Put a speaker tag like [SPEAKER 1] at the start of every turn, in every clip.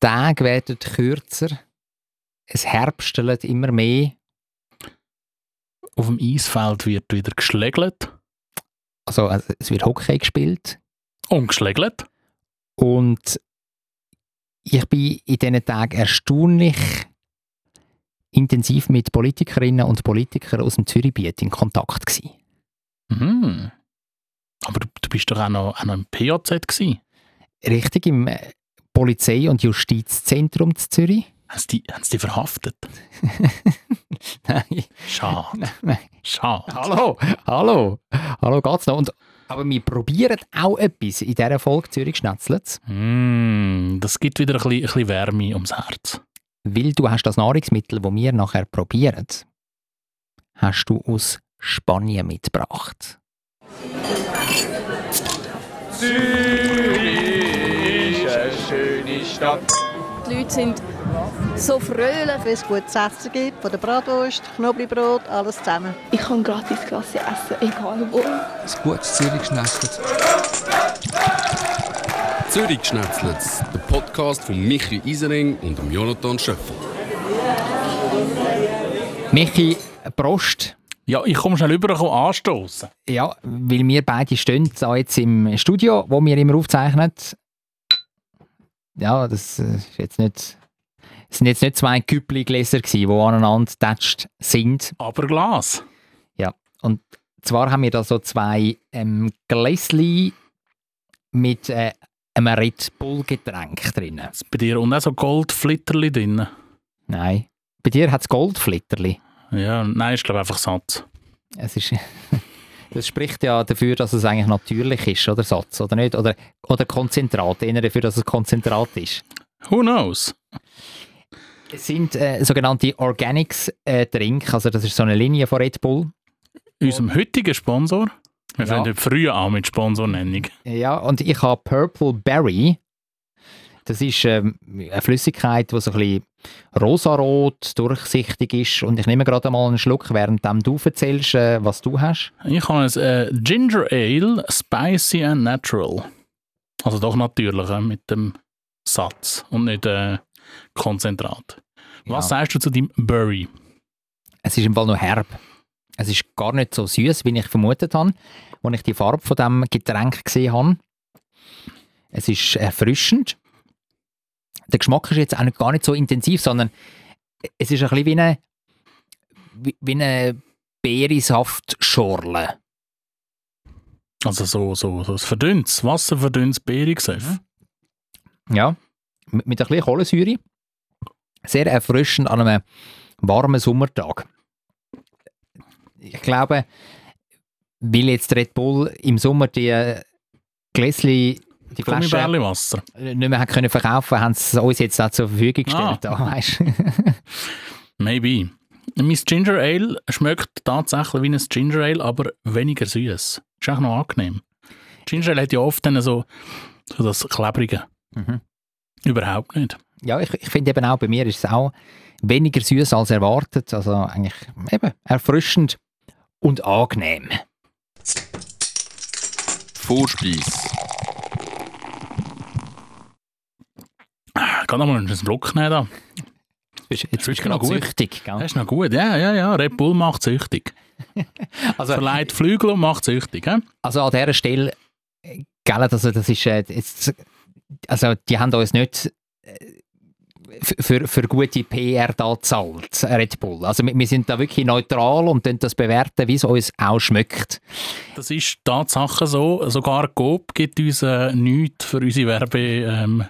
[SPEAKER 1] Tage werden kürzer, es herbstelt immer mehr.
[SPEAKER 2] Auf dem Eisfeld wird wieder geschlägelt.
[SPEAKER 1] Also, also es wird Hockey gespielt.
[SPEAKER 2] Und geschlägelt.
[SPEAKER 1] Und ich bin in diesen Tagen erstaunlich intensiv mit Politikerinnen und Politikern aus dem Zürichbiet in Kontakt gewesen.
[SPEAKER 2] Mhm. Aber du, du bist doch auch noch, auch noch im PAZ gewesen.
[SPEAKER 1] Richtig, im Polizei- und Justizzentrum zu Zürich.
[SPEAKER 2] Haben sie die, haben sie die verhaftet?
[SPEAKER 1] Nein.
[SPEAKER 2] Schade.
[SPEAKER 1] Nein.
[SPEAKER 2] Schade.
[SPEAKER 1] Hallo, hallo, hallo geht's noch? Und, aber wir probieren auch etwas in dieser Folge Zürich schnetzelt,
[SPEAKER 2] Mm, das gibt wieder ein bisschen, ein bisschen Wärme ums Herz.
[SPEAKER 1] weil du hast das Nahrungsmittel, das wir nachher probieren, hast du aus Spanien mitgebracht.
[SPEAKER 3] Zürich Stadt.
[SPEAKER 4] Die Leute sind so fröhlich.
[SPEAKER 5] Wenn es gutes Essen gibt, von der Bratwurst, Knoblauchbrot, alles zusammen.
[SPEAKER 4] Ich kann gratis Klasse essen, egal wo.
[SPEAKER 6] Ein gutes Zürich schnetzelt.
[SPEAKER 7] Zürich der Podcast von Michi Isering und dem Jonathan Schöffel.
[SPEAKER 1] Michi, Prost.
[SPEAKER 2] Ja, ich komme schnell rüber und anstoßen.
[SPEAKER 1] Ja, weil wir beide stehen da jetzt im Studio, wo wir immer aufzeichnen. Ja, das äh, ist jetzt nicht... Es sind jetzt nicht zwei Küppli-Gläser die aneinander getatscht sind.
[SPEAKER 2] Aber Glas.
[SPEAKER 1] Und zwar haben wir da so zwei ähm, Gläschen mit äh, einem Red Bull-Getränk drin.
[SPEAKER 2] Bei dir und auch so Goldflitterli drin.
[SPEAKER 1] Nein. Bei dir hat es Goldflitterli.
[SPEAKER 2] Ja, nein, ist glaube einfach Satz.
[SPEAKER 1] Es ist... Das spricht ja dafür, dass es eigentlich natürlich ist, oder Satz, oder nicht? Oder, oder Konzentrat, eher dafür, dass es Konzentrat ist.
[SPEAKER 2] Who knows?
[SPEAKER 1] Es sind äh, sogenannte Organics äh, Drink, also das ist so eine Linie von Red Bull.
[SPEAKER 2] Unserem heutigen Sponsor. Wir
[SPEAKER 1] Ja.
[SPEAKER 2] fangen früher an mit Sponsornennung.
[SPEAKER 1] Ja, und ich habe Purple Berry. Das ist ähm, eine Flüssigkeit, die so ein bisschen rosarot, durchsichtig ist. Und ich nehme gerade mal einen Schluck, während du erzählst, äh, was du hast.
[SPEAKER 2] Ich habe ein äh, Ginger Ale, Spicy and Natural. Also doch natürlich äh, mit dem Satz und nicht äh, Konzentrat. Was
[SPEAKER 1] Ja.
[SPEAKER 2] sagst du zu deinem Burry?
[SPEAKER 1] Es ist im Fall noch herb. Es ist gar nicht so süß, wie ich vermutet habe, als ich die Farbe von dem Getränk gesehen habe. Es ist erfrischend. Der Geschmack ist jetzt auch gar nicht so intensiv, sondern es ist ein bisschen wie eine, wie, eine Beerensaftschorle.
[SPEAKER 2] Also so, so, so ein verdünntes, wasserverdünntes Beerengesöff.
[SPEAKER 1] Ja, mit, mit ein bisschen Kohlensäure. Sehr erfrischend an einem warmen Sommertag. Ich glaube, weil jetzt Red Bull im Sommer die Gläschen, die Flaschen
[SPEAKER 2] Gummibärli-Wasser.
[SPEAKER 1] nicht mehr hat können verkaufen haben sie es uns jetzt auch zur Verfügung
[SPEAKER 2] Ah.
[SPEAKER 1] gestellt. da, weisst.
[SPEAKER 2] Maybe. Mein Ginger Ale schmeckt tatsächlich wie ein Ginger Ale, aber weniger süß. Ist auch noch angenehm. Ginger Ale hat ja oft dann so, so das Klebrige.
[SPEAKER 1] Mhm.
[SPEAKER 2] Überhaupt nicht.
[SPEAKER 1] ja, ich, ich finde eben auch, bei mir ist es auch weniger süß als erwartet. Also eigentlich eben erfrischend und angenehm.
[SPEAKER 7] Vorspeis.
[SPEAKER 2] Ich kann noch mal einen Schluck nehmen. Da.
[SPEAKER 1] Jetzt bist du
[SPEAKER 2] Ist
[SPEAKER 1] gerade
[SPEAKER 2] noch gut.
[SPEAKER 1] süchtig. Gell?
[SPEAKER 2] Das ist noch gut. Ja, ja, ja. Red Bull macht süchtig.
[SPEAKER 1] Also,
[SPEAKER 2] Verleiht Flügel und macht süchtig. He?
[SPEAKER 1] Also an dieser Stelle, gell, also das ist äh, jetzt, also die haben uns nicht äh, für, für gute PR da gezahlt, Red Bull. Also wir, wir sind da wirklich neutral und dann das bewerten, wie es uns auch schmeckt.
[SPEAKER 2] Das ist Tatsache so. Sogar Coop gibt uns äh, nichts für unsere Werbeproduktionen. Ähm,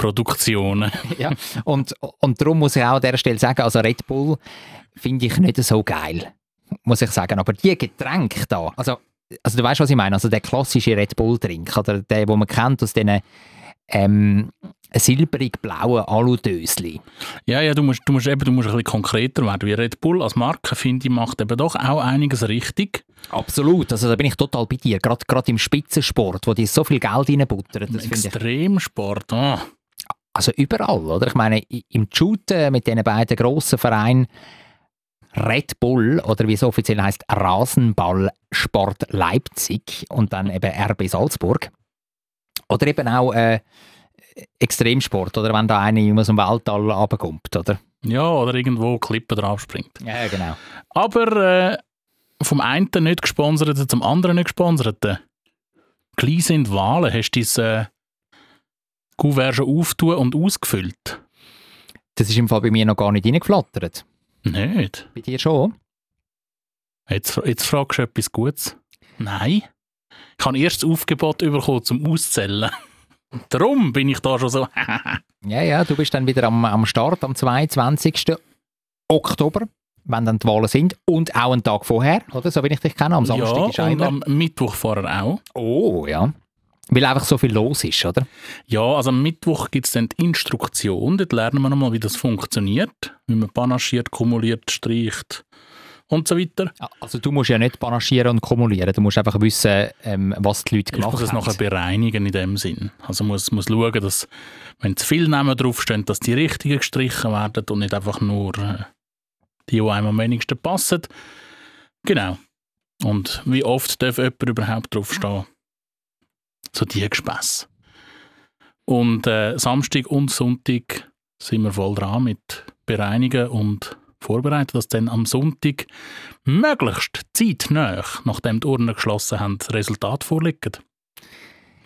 [SPEAKER 2] Produktionen.
[SPEAKER 1] ja. und, und darum muss ich auch an dieser Stelle sagen, also Red Bull finde ich nicht so geil, muss ich sagen. Aber die Getränke da, also, also du weißt, was ich meine, also der klassische Red Bull-Trink, oder der, den man kennt aus diesen ähm, silbrig-blauen Aludösli.
[SPEAKER 2] Ja, ja, du musst, du musst eben du musst ein bisschen konkreter werden. Wie Red Bull als Marke, finde ich, macht eben doch auch einiges richtig.
[SPEAKER 1] Absolut, also da bin ich total bei dir. Gerade gerade im Spitzensport, wo die so viel Geld reinbuttern.
[SPEAKER 2] Extremsport. Ah.
[SPEAKER 1] Also überall, oder? Ich meine, im Shooten mit diesen beiden grossen Vereinen Red Bull oder wie es offiziell heißt Rasenballsport Leipzig und dann eben RB Salzburg. Oder eben auch äh, Extremsport, oder? Wenn da einer aus dem Weltall runterkommt, oder?
[SPEAKER 2] Ja, oder irgendwo Klippen drauf springt.
[SPEAKER 1] Ja, genau.
[SPEAKER 2] Aber äh, vom einen nicht gesponserten zum anderen nicht gesponserten. Gleich sind Wahlen. Hast du dein äh, Kuvert schon auftun und ausgefüllt?
[SPEAKER 1] Das ist im Fall bei mir noch gar nicht reingeflattert.
[SPEAKER 2] Nicht?
[SPEAKER 1] Bei dir schon?
[SPEAKER 2] Jetzt, jetzt fragst du etwas Gutes. Nein. Ich habe erst das Aufgebot bekommen zum Auszählen. Darum bin ich da schon so.
[SPEAKER 1] Ja, ja, du bist dann wieder am, am Start am 22. Oktober, wenn dann die Wahlen sind. Und auch einen Tag vorher, oder? So wie ich dich kenne. Am Samstag
[SPEAKER 2] ja,
[SPEAKER 1] ist auch
[SPEAKER 2] und am Mittwoch vorher auch.
[SPEAKER 1] Oh, ja. Weil einfach so viel los ist, oder?
[SPEAKER 2] Ja, also am Mittwoch gibt es dann die Instruktion. Dort lernen wir nochmal, wie das funktioniert. Wie man panaschiert, kumuliert, streicht und so weiter.
[SPEAKER 1] Also du musst ja nicht panaschieren und kumulieren. Du musst einfach wissen, ähm, was die Leute
[SPEAKER 2] Ich
[SPEAKER 1] gemacht
[SPEAKER 2] muss es
[SPEAKER 1] haben.
[SPEAKER 2] nachher bereinigen in dem Sinn. Also muss, muss schauen, dass, wenn zu viele Namen draufstehen, dass die richtigen gestrichen werden und nicht einfach nur äh, die, die einem am wenigsten passen. Genau. Und wie oft darf jemand überhaupt draufstehen? So die Gespässe. Und äh, Samstag und Sonntag sind wir voll dran mit Bereinigen und vorbereiten, dass dann am Sonntag möglichst zeitnah, nachdem die Urnen geschlossen haben, das Resultat vorliegen.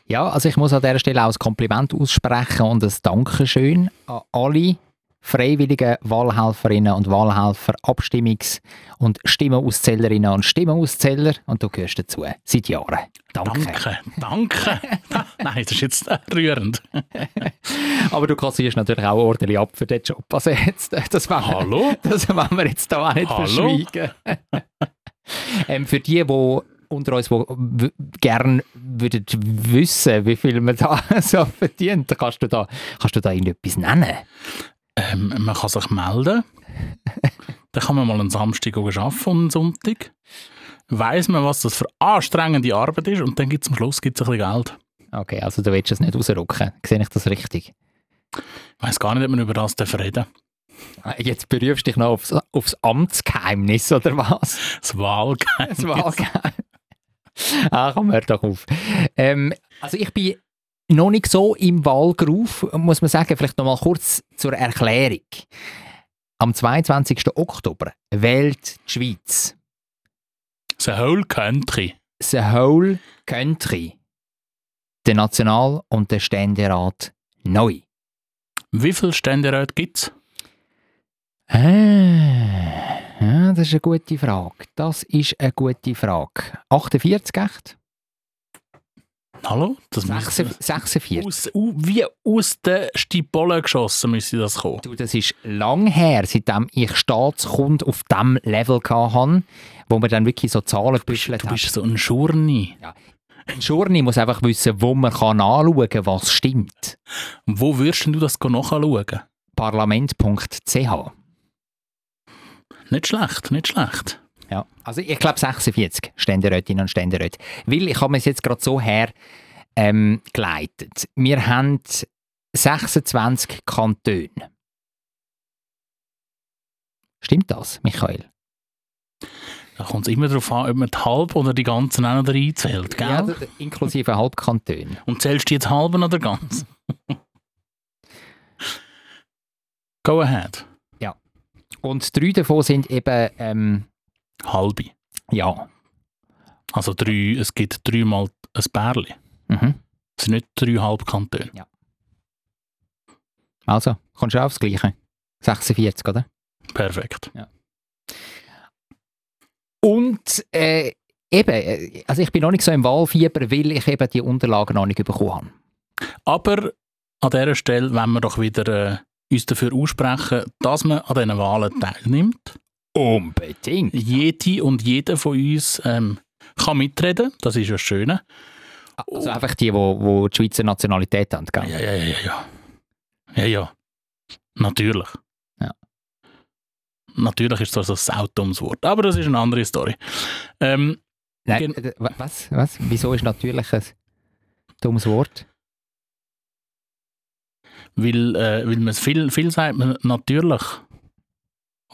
[SPEAKER 1] Ja, also ich muss an dieser Stelle auch ein Kompliment aussprechen und ein Dankeschön an alle freiwilligen Wahlhelferinnen und Wahlhelfer, Abstimmungs- und Stimmenauszählerinnen und Stimmenauszähler und du gehörst dazu, seit Jahren. Danke.
[SPEAKER 2] Danke, danke. Nein, das ist jetzt rührend.
[SPEAKER 1] Aber du kassierst natürlich auch ordentlich ab für den Job. Also jetzt, das wollen wir,
[SPEAKER 2] Hallo?
[SPEAKER 1] das wollen wir jetzt da auch nicht
[SPEAKER 2] Hallo?
[SPEAKER 1] verschweigen. ähm, für die, die unter uns, die w- gern würden wissen, wie viel man da so verdient, kannst du da, kannst du da irgendetwas nennen?
[SPEAKER 2] Ähm, man kann sich melden. Dann kann man mal einen Samstag arbeiten und einen Sonntag. Weiss man, was das für anstrengende Arbeit ist und dann gibt es am Schluss gibt's ein bisschen Geld.
[SPEAKER 1] Okay, also du willst es nicht rausrücken. Sehe ich das richtig?
[SPEAKER 2] Ich weiss gar nicht, ob man über das reden
[SPEAKER 1] Jetzt berufst du dich noch aufs, aufs Amtsgeheimnis, oder was?
[SPEAKER 2] Das Wahlgeheimnis.
[SPEAKER 1] Das Wahlgeheimnis. ah, komm, hör doch auf. Ähm, also ich bin noch nicht so im Wahlgeruf, muss man sagen. Vielleicht noch mal kurz zur Erklärung. Am 22. Oktober wählt die Schweiz
[SPEAKER 2] The whole country.
[SPEAKER 1] the whole country den National- und den Ständerat neu.
[SPEAKER 2] Wie viele Ständeräte gibt es?
[SPEAKER 1] Ah, ja, das ist eine gute Frage. Das ist eine gute Frage. 48 echt?
[SPEAKER 2] Hallo? Das müsste-
[SPEAKER 1] 46.
[SPEAKER 2] aus, wie aus den Stipolen geschossen müsste das kommen.
[SPEAKER 1] Du, das ist lang her, seitdem ich Staatskunde auf diesem Level hatte, wo man dann wirklich so Zahlen gebüschelt
[SPEAKER 2] Du
[SPEAKER 1] hat.
[SPEAKER 2] bist so ein Schurni.
[SPEAKER 1] Ein Schurni muss einfach wissen, wo man kann anschauen kann, was stimmt.
[SPEAKER 2] Wo würdest du das nachschauen?
[SPEAKER 1] Parlament.ch
[SPEAKER 2] Nicht schlecht, nicht schlecht.
[SPEAKER 1] Ja, also ich glaube 46 Ständerätinnen und Ständeräte. Weil ich habe mir es jetzt gerade so her ähm, geleitet. Wir haben 26 Kantone. Stimmt das, Michael?
[SPEAKER 2] Da kommt es immer darauf an, ob man die halb oder die ganzen auch noch reinzählt, gell?
[SPEAKER 1] Ja, inklusive Halbkantone.
[SPEAKER 2] Und zählst du jetzt halben oder ganz? Go ahead.
[SPEAKER 1] Und drei davon sind eben, ähm,
[SPEAKER 2] Halbe.
[SPEAKER 1] ja,
[SPEAKER 2] Also drei, es gibt dreimal ein Bärli.
[SPEAKER 1] mhm.
[SPEAKER 2] Es sind nicht drei Halbkantone.
[SPEAKER 1] also, kommst du aufs Gleiche. 46, oder?
[SPEAKER 2] Perfekt.
[SPEAKER 1] Und äh, eben, äh, also ich bin noch nicht so im Wahlfieber, weil ich eben die Unterlagen noch nicht bekommen habe.
[SPEAKER 2] Aber an dieser Stelle wollen wir doch wieder äh, uns dafür aussprechen, dass man an diesen Wahlen teilnimmt.
[SPEAKER 1] Unbedingt.
[SPEAKER 2] Jede und jeder von uns ähm, kann mitreden. Das ist ja das Schöne.
[SPEAKER 1] Also einfach die, die, die die Schweizer Nationalität haben, gell?
[SPEAKER 2] Ja, ja, ja, ja. Ja, ja. Natürlich.
[SPEAKER 1] Ja.
[SPEAKER 2] Natürlich ist das ein saudummes Wort, aber das ist eine andere Story. Ähm,
[SPEAKER 1] Nein, äh, wa- was, was? Wieso ist natürlich ein dummes Wort?
[SPEAKER 2] weil, äh, weil man viel, viel sagt, man natürlich,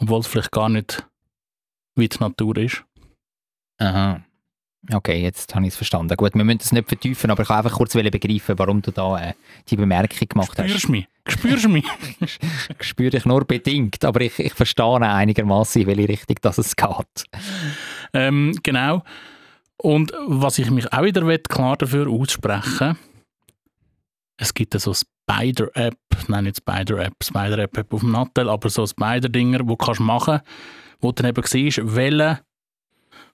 [SPEAKER 2] obwohl es vielleicht gar nicht wie die Natur ist.
[SPEAKER 1] Aha. Okay, jetzt habe ich es verstanden. Gut, wir müssen es nicht vertiefen, aber ich kann einfach kurz begreifen, warum du da äh, die Bemerkung gemacht hast.
[SPEAKER 2] Spürst du mich? Spürst du mich?
[SPEAKER 1] spüre ich nur bedingt, aber ich, ich verstehe einigermaßen, in welche Richtung das es geht.
[SPEAKER 2] Ähm, genau. Und was ich mich auch wieder will, klar dafür aussprechen es gibt so Spider-App, nein nicht Spider-App, Spider-App auf dem Nattel, aber so Spider-Dinger, die du kannst machen wo du dann eben siehst, welche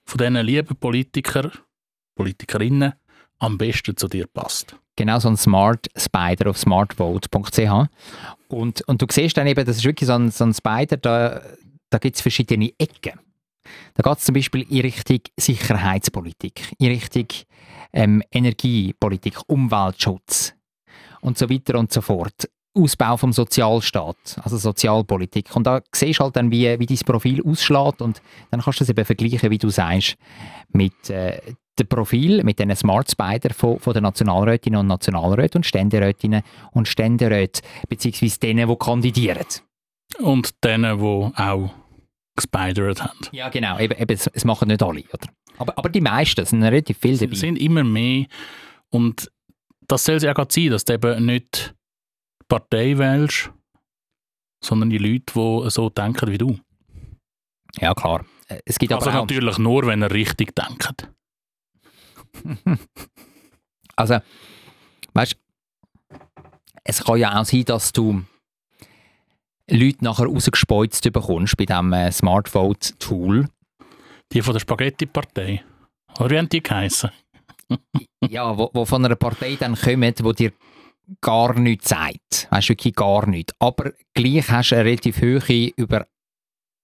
[SPEAKER 2] von diesen lieben Politiker, Politikerinnen am besten zu dir passt.
[SPEAKER 1] Genau, so ein Smart Spider auf smartvote.ch. Und, und du siehst dann eben, das ist wirklich so ein, so ein Spider, da, da gibt es verschiedene Ecken. Da geht es zum Beispiel in Richtung Sicherheitspolitik, in Richtung ähm, Energiepolitik, Umweltschutz und so weiter und so fort. Ausbau vom Sozialstaat, also Sozialpolitik. Und da siehst du halt dann, wie, wie dein Profil ausschlägt und dann kannst du es eben vergleichen, wie du sagst, mit äh, dem Profil, mit den Smart Spider von, von den Nationalrätinnen und Nationalräten und Ständerätinnen und Ständeräten, beziehungsweise denen, die kandidieren.
[SPEAKER 2] Und denen, die auch gespidert haben.
[SPEAKER 1] Ja, genau. Eben, eben, es, es machen nicht alle. Oder? Aber, aber die meisten, es sind relativ viele dabei.
[SPEAKER 2] Es sind immer mehr. Und das soll es ja gerade sein, dass du eben nicht Partei wählst, sondern die Leute, die so denken wie du.
[SPEAKER 1] Ja, klar. Es gibt
[SPEAKER 2] also
[SPEAKER 1] aber
[SPEAKER 2] natürlich nur, wenn er richtig denkt.
[SPEAKER 1] also, weißt es kann ja auch sein, dass du Leute nachher rausgespeuzt bekommst bei diesem äh, Smart Vote Tool.
[SPEAKER 2] Die von der Spaghetti-Partei. Oder wie haben die geheißen?
[SPEAKER 1] ja, wo, wo von einer Partei dann kommen, die dir gar nichts sagt. Du, wirklich gar nichts. Aber gleich hast du eine relativ hohe über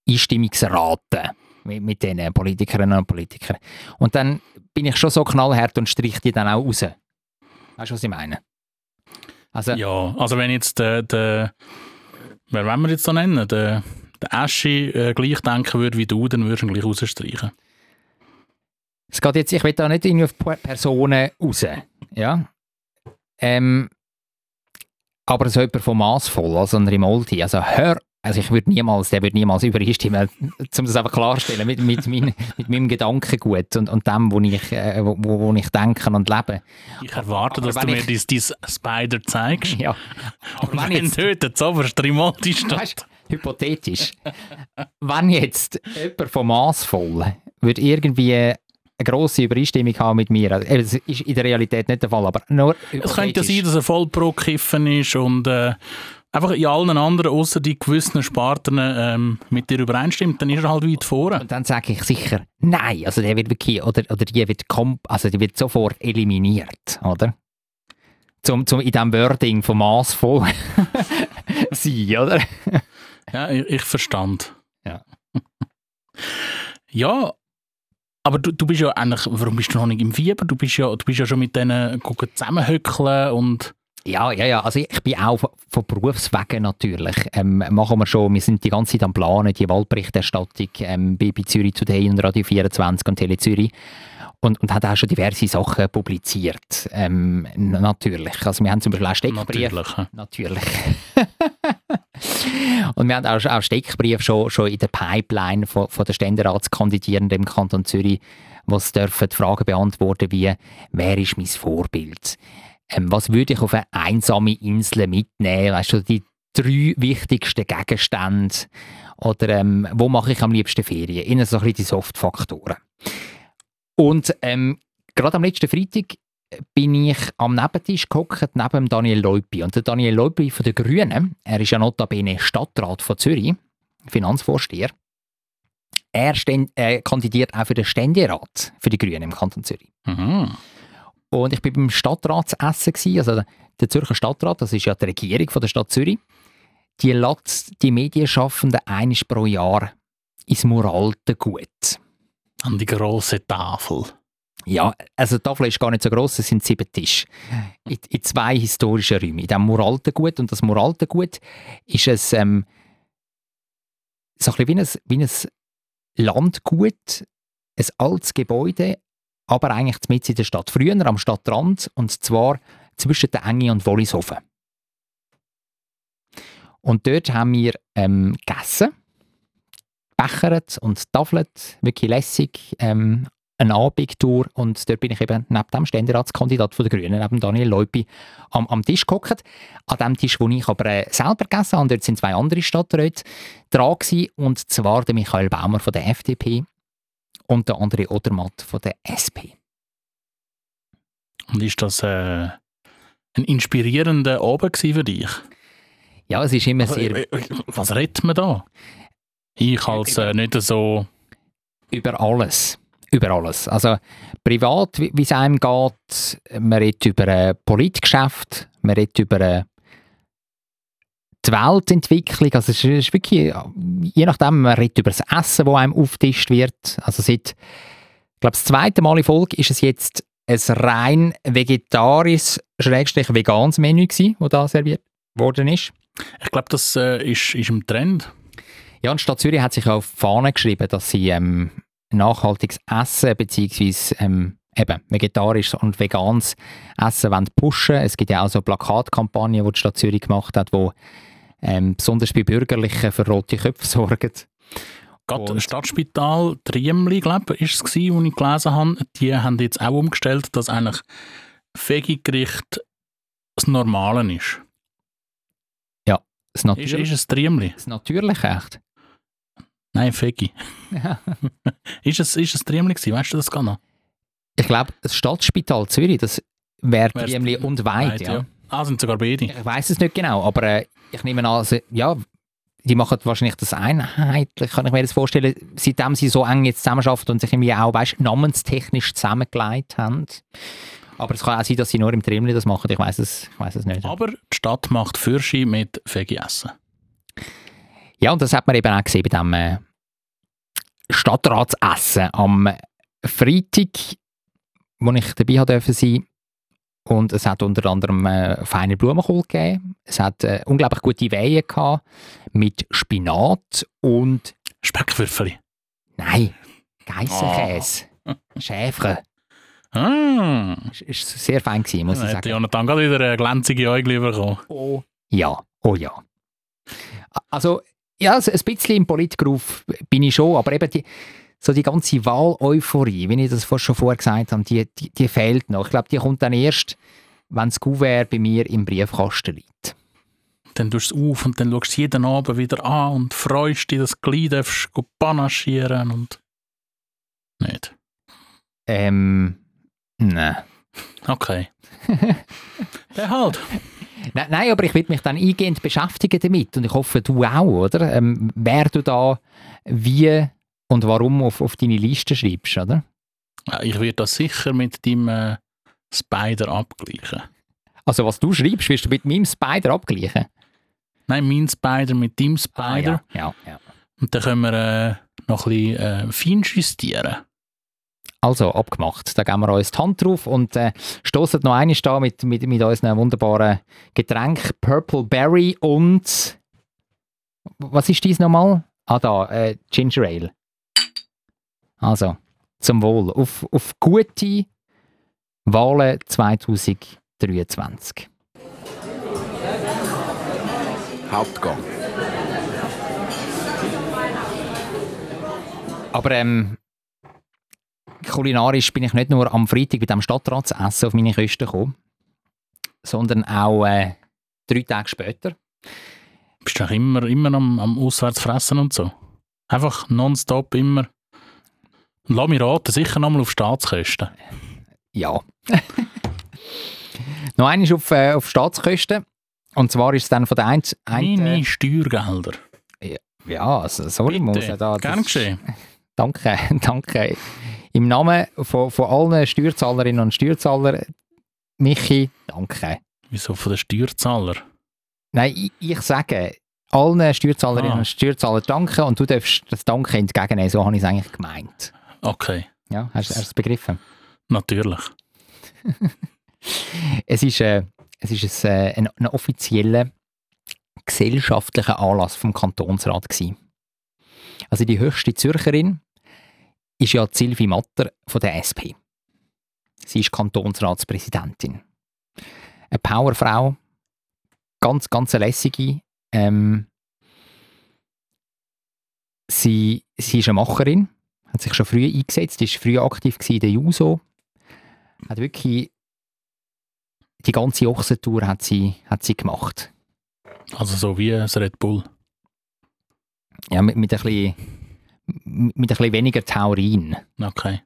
[SPEAKER 1] Einstimmungsrate mit, mit diesen Politikerinnen und Politikern. Und dann bin ich schon so knallhart und strich die dann auch raus. Weißt du, was ich meine?
[SPEAKER 2] Also, ja, also wenn jetzt der, der wer wollen wir jetzt so nennen, der, der Aschi äh, gleich denken würde wie du, dann würdest du ihn gleich rausstreichen.
[SPEAKER 1] Es geht jetzt, ich will da nicht irgendwie auf Personen raus. Ja? Ähm, aber so jemand von maßvoll, also ein Rimoldi, also hör, also ich würde niemals, der würde niemals übereinstimmen, um das einfach klarzustellen, mit, mit, mein, mit meinem Gedankengut und, und dem, wo ich, äh, wo, wo ich denke und lebe.
[SPEAKER 2] Ich erwarte, aber dass du mir dein, Spider zeigst.
[SPEAKER 1] Ja.
[SPEAKER 2] Aber wenn, wenn jetzt, dort zoberst Rimoldi steht. Weißt,
[SPEAKER 1] hypothetisch. wenn jetzt jemand von maßvoll würde irgendwie eine grosse Übereinstimmung haben mit mir. Also, das ist in der Realität nicht der Fall, aber nur
[SPEAKER 2] Es könnte ja sein, dass er voll pro Kiffen ist und äh, einfach in allen anderen, außer die gewissen Sparten, ähm, mit dir übereinstimmt, dann ist er halt weit vorne.
[SPEAKER 1] Und dann sage ich sicher, nein, also der wird wirklich, oder, oder die wird, also die wird sofort eliminiert, oder? Zum, zum in diesem Wording vom maßvoll sein, oder?
[SPEAKER 2] ja, ich, ich verstand.
[SPEAKER 1] Ja.
[SPEAKER 2] ja, aber du, du bist ja eigentlich, warum bist du noch nicht im Fieber? Du bist ja, du bist ja schon mit denen zusammenhöckeln und...
[SPEAKER 1] Ja, ja, ja. Also ich bin auch von, Berufswegen natürlich. Ähm, machen wir schon, wir sind die ganze Zeit am Planen, die Waldberichterstattung ähm, bei, bei Zürich Today und Radio 24 und Tele Zürich. Und, und hat auch schon diverse Sachen publiziert. Ähm, natürlich. Also wir haben zum Beispiel auch Steckbrief.
[SPEAKER 2] Natürlich.
[SPEAKER 1] Natürlich. Und wir haben auch, auch Steckbrief schon, schon in der Pipeline von, von der Ständeratskandidierenden im Kanton Zürich, was dürfen Fragen beantworten wie, wer ist mein Vorbild? Ähm, was würde ich auf eine einsame Insel mitnehmen? Weißt du, die drei wichtigsten Gegenstände oder ähm, wo mache ich am liebsten Ferien? Innen so ein bisschen die Soft-Faktoren. Und ähm, gerade am letzten Freitag bin ich am Nebentisch gehockt, neben Daniel Leupi. Und der Daniel Leupi von den Grünen, er ist ja notabene Stadtrat von Zürich, Finanzvorsteher, er ständ, äh, kandidiert auch für den Ständerat für die Grünen im Kanton Zürich.
[SPEAKER 2] Mhm.
[SPEAKER 1] Und ich bin beim Stadtratsessen, gewesen, also der Zürcher Stadtrat, das ist ja die Regierung von der Stadt Zürich, die lässt die Medienschaffenden eines pro Jahr ins Muralte gut.
[SPEAKER 2] An die große Tafel.
[SPEAKER 1] Ja, also die Tafel ist gar nicht so groß, es sind sieben Tische. In, in zwei historischen Räumen. In diesem Muraltengut. Und das Muraltengut ist ein, ähm, so ein bisschen wie ein, wie ein Landgut, ein altes Gebäude, aber eigentlich mitten in der Stadt. Früher am Stadtrand, und zwar zwischen der Enge und Wollishofen. Und dort haben wir ähm, gegessen, bechert und tafelt, wirklich lässig. Ähm, eine Abendtour und dort bin ich eben neben dem Ständeratskandidat von der Grünen, neben Daniel Leupi, am, am Tisch gehockt. An dem Tisch, wo ich aber äh, selber gegessen habe, dort sind zwei andere Stadträte dran gewesen, und zwar der Michael Baumer von der FDP und der andere Odermatt von der SP.
[SPEAKER 2] Und ist das äh, ein inspirierender Abend für dich?
[SPEAKER 1] Ja, es ist immer
[SPEAKER 2] Also,
[SPEAKER 1] sehr
[SPEAKER 2] äh, äh, was redet man da? Ich als äh, nicht so...
[SPEAKER 1] über alles. Über alles. Also privat, wie es einem geht, man redet über ein Politgeschäft, man redet über äh, die Weltentwicklung. Also es ist wirklich, je nachdem, man redet über das Essen, das einem aufgetischt wird. Also seit, ich glaube, das zweite Mal in Folge ist es jetzt ein rein vegetarisches, schrägstrich veganes Menü gewesen, das da serviert worden ist.
[SPEAKER 2] Ich glaube, das äh, ist, ist im Trend.
[SPEAKER 1] Ja, und Stadt Zürich hat sich auf Fahne geschrieben, dass sie ähm, nachhaltiges Essen bzw. Ähm, eben vegetarisches und veganes Essen wollen pushen. Es gibt ja auch so Plakatkampagnen, die die Stadt Zürich gemacht hat, die ähm, besonders bei Bürgerlichen für rote Köpfe sorgen.
[SPEAKER 2] Gerade Stadtspital Triemli, glaube ich, ist es wo ich gelesen habe. Die haben jetzt auch umgestellt, dass eigentlich Veggie-Gericht das Normale ist.
[SPEAKER 1] Das,
[SPEAKER 2] Ist,
[SPEAKER 1] Natür
[SPEAKER 2] ist es Triemli?
[SPEAKER 1] das Natürliche echt.
[SPEAKER 2] Nein, Veggie. ist es, ist es Triemli gewesen? Weißt du das gar noch?
[SPEAKER 1] Ich glaube, das Stadtspital Zürich, das wäre Triemli und Weit. Ja.
[SPEAKER 2] Ah, sind sogar beide.
[SPEAKER 1] Ich weiß es nicht genau, aber äh, ich nehme an, also, ja, die machen wahrscheinlich das einheitlich, kann ich mir das vorstellen, seitdem sie so eng jetzt zusammenarbeiten und sich irgendwie auch, weißt, namenstechnisch zusammengelegt haben. Aber es kann auch sein, dass sie nur im Triemli das machen, ich weiß es, ich weiß es nicht.
[SPEAKER 2] Aber die Stadt macht Fürschi mit Veggie-Essen.
[SPEAKER 1] Ja, und das hat man eben auch gesehen bei dem äh, Stadtratsessen am Freitag, wo ich dabei sein. Und es hat unter anderem äh, feine Blumenkohl gegeben. Es hat äh, unglaublich gute Wehen gehabt mit Spinat und
[SPEAKER 2] Speckwürfeli.
[SPEAKER 1] nein, Geissenkäse, Schäfre.
[SPEAKER 2] Ah,
[SPEAKER 1] Ist, ist sehr fein gewesen, muss
[SPEAKER 2] dann
[SPEAKER 1] ich sagen.
[SPEAKER 2] Jonathan gerade wieder glänzige Äugel bekommen.
[SPEAKER 1] Oh ja, oh ja. Also, ja, so ein bisschen im Politgruf bin ich schon, aber eben die, so die ganze Wahl-Euphorie, wie ich das vorhin schon vorher gesagt habe, die, die, die fehlt noch. Ich glaube, die kommt dann erst, wenn das Kuvert bei mir im Briefkasten liegt.
[SPEAKER 2] Dann tust du es auf und dann schaust du jeden Abend wieder an und freust dich, dass du gleich darfst panaschieren und... Nicht.
[SPEAKER 1] Ähm, nein.
[SPEAKER 2] Okay. Der halt.
[SPEAKER 1] Nein, nein, aber ich will mich dann eingehend beschäftigen damit und ich hoffe, du auch, oder? Ähm, wer du da wie und warum auf, auf deine Liste schreibst, oder?
[SPEAKER 2] Ich werde das sicher mit deinem äh, Spider abgleichen.
[SPEAKER 1] Also was du schreibst, wirst du mit meinem Spider abgleichen.
[SPEAKER 2] Nein, mein Spider mit deinem
[SPEAKER 1] Ah,
[SPEAKER 2] Spider.
[SPEAKER 1] ja, ja, ja.
[SPEAKER 2] Und dann können wir äh, noch ein bisschen äh, fein justieren.
[SPEAKER 1] Also, abgemacht. Da geben wir uns die Hand drauf und äh, stoßen noch einmal da mit, mit, mit unseren wunderbaren Getränk Purple Berry und. Was ist dies nochmal? Ah, da, äh, Ginger Ale. Also, zum Wohl. Auf, auf gute Wahlen 2023.
[SPEAKER 7] Hauptgang.
[SPEAKER 1] Aber ähm, kulinarisch bin ich nicht nur am Freitag mit dem Stadtratsessen auf meine Kosten gekommen, sondern auch äh, drei Tage später.
[SPEAKER 2] Bist du auch immer, immer am, am Auswärtsfressen und so? Einfach nonstop immer. Und lass mich raten, sicher nochmal auf Staatskosten.
[SPEAKER 1] Ja. Noch einmal auf, äh, auf Staatskosten. Und zwar ist es dann von der einen...
[SPEAKER 2] Meine Steuergelder.
[SPEAKER 1] ja, also, sorry,
[SPEAKER 2] Bitte.
[SPEAKER 1] muss ja da...
[SPEAKER 2] Gern geschehen.
[SPEAKER 1] Danke, danke. Im Namen von, von allen Steuerzahlerinnen und Steuerzahlern, Michi, danke.
[SPEAKER 2] Wieso von den Steuerzahlern?
[SPEAKER 1] Nein, ich, ich sage allen Steuerzahlerinnen
[SPEAKER 2] Ah.
[SPEAKER 1] und Steuerzahlern danke und du darfst das Danke entgegennehmen. So habe ich es eigentlich gemeint.
[SPEAKER 2] Okay,
[SPEAKER 1] Ja, hast, hast du es begriffen?
[SPEAKER 2] natürlich.
[SPEAKER 1] Es ist, äh, es ist ein, äh, ein, ein offizieller gesellschaftlicher Anlass vom Kantonsrat gewesen. Also die höchste Zürcherin ist ja Sylvie Matter von der SP. Sie ist Kantonsratspräsidentin. Eine Powerfrau, ganz, ganz eine lässige. Ähm, sie, sie ist eine Macherin, hat sich schon früh eingesetzt, ist früh aktiv in der JUSO, hat wirklich die ganze Ochsentour hat sie, hat sie gemacht.
[SPEAKER 2] Also so wie das Red Bull.
[SPEAKER 1] Ja, mit, mit, ein bisschen, mit ein bisschen weniger Taurin.
[SPEAKER 2] Okay.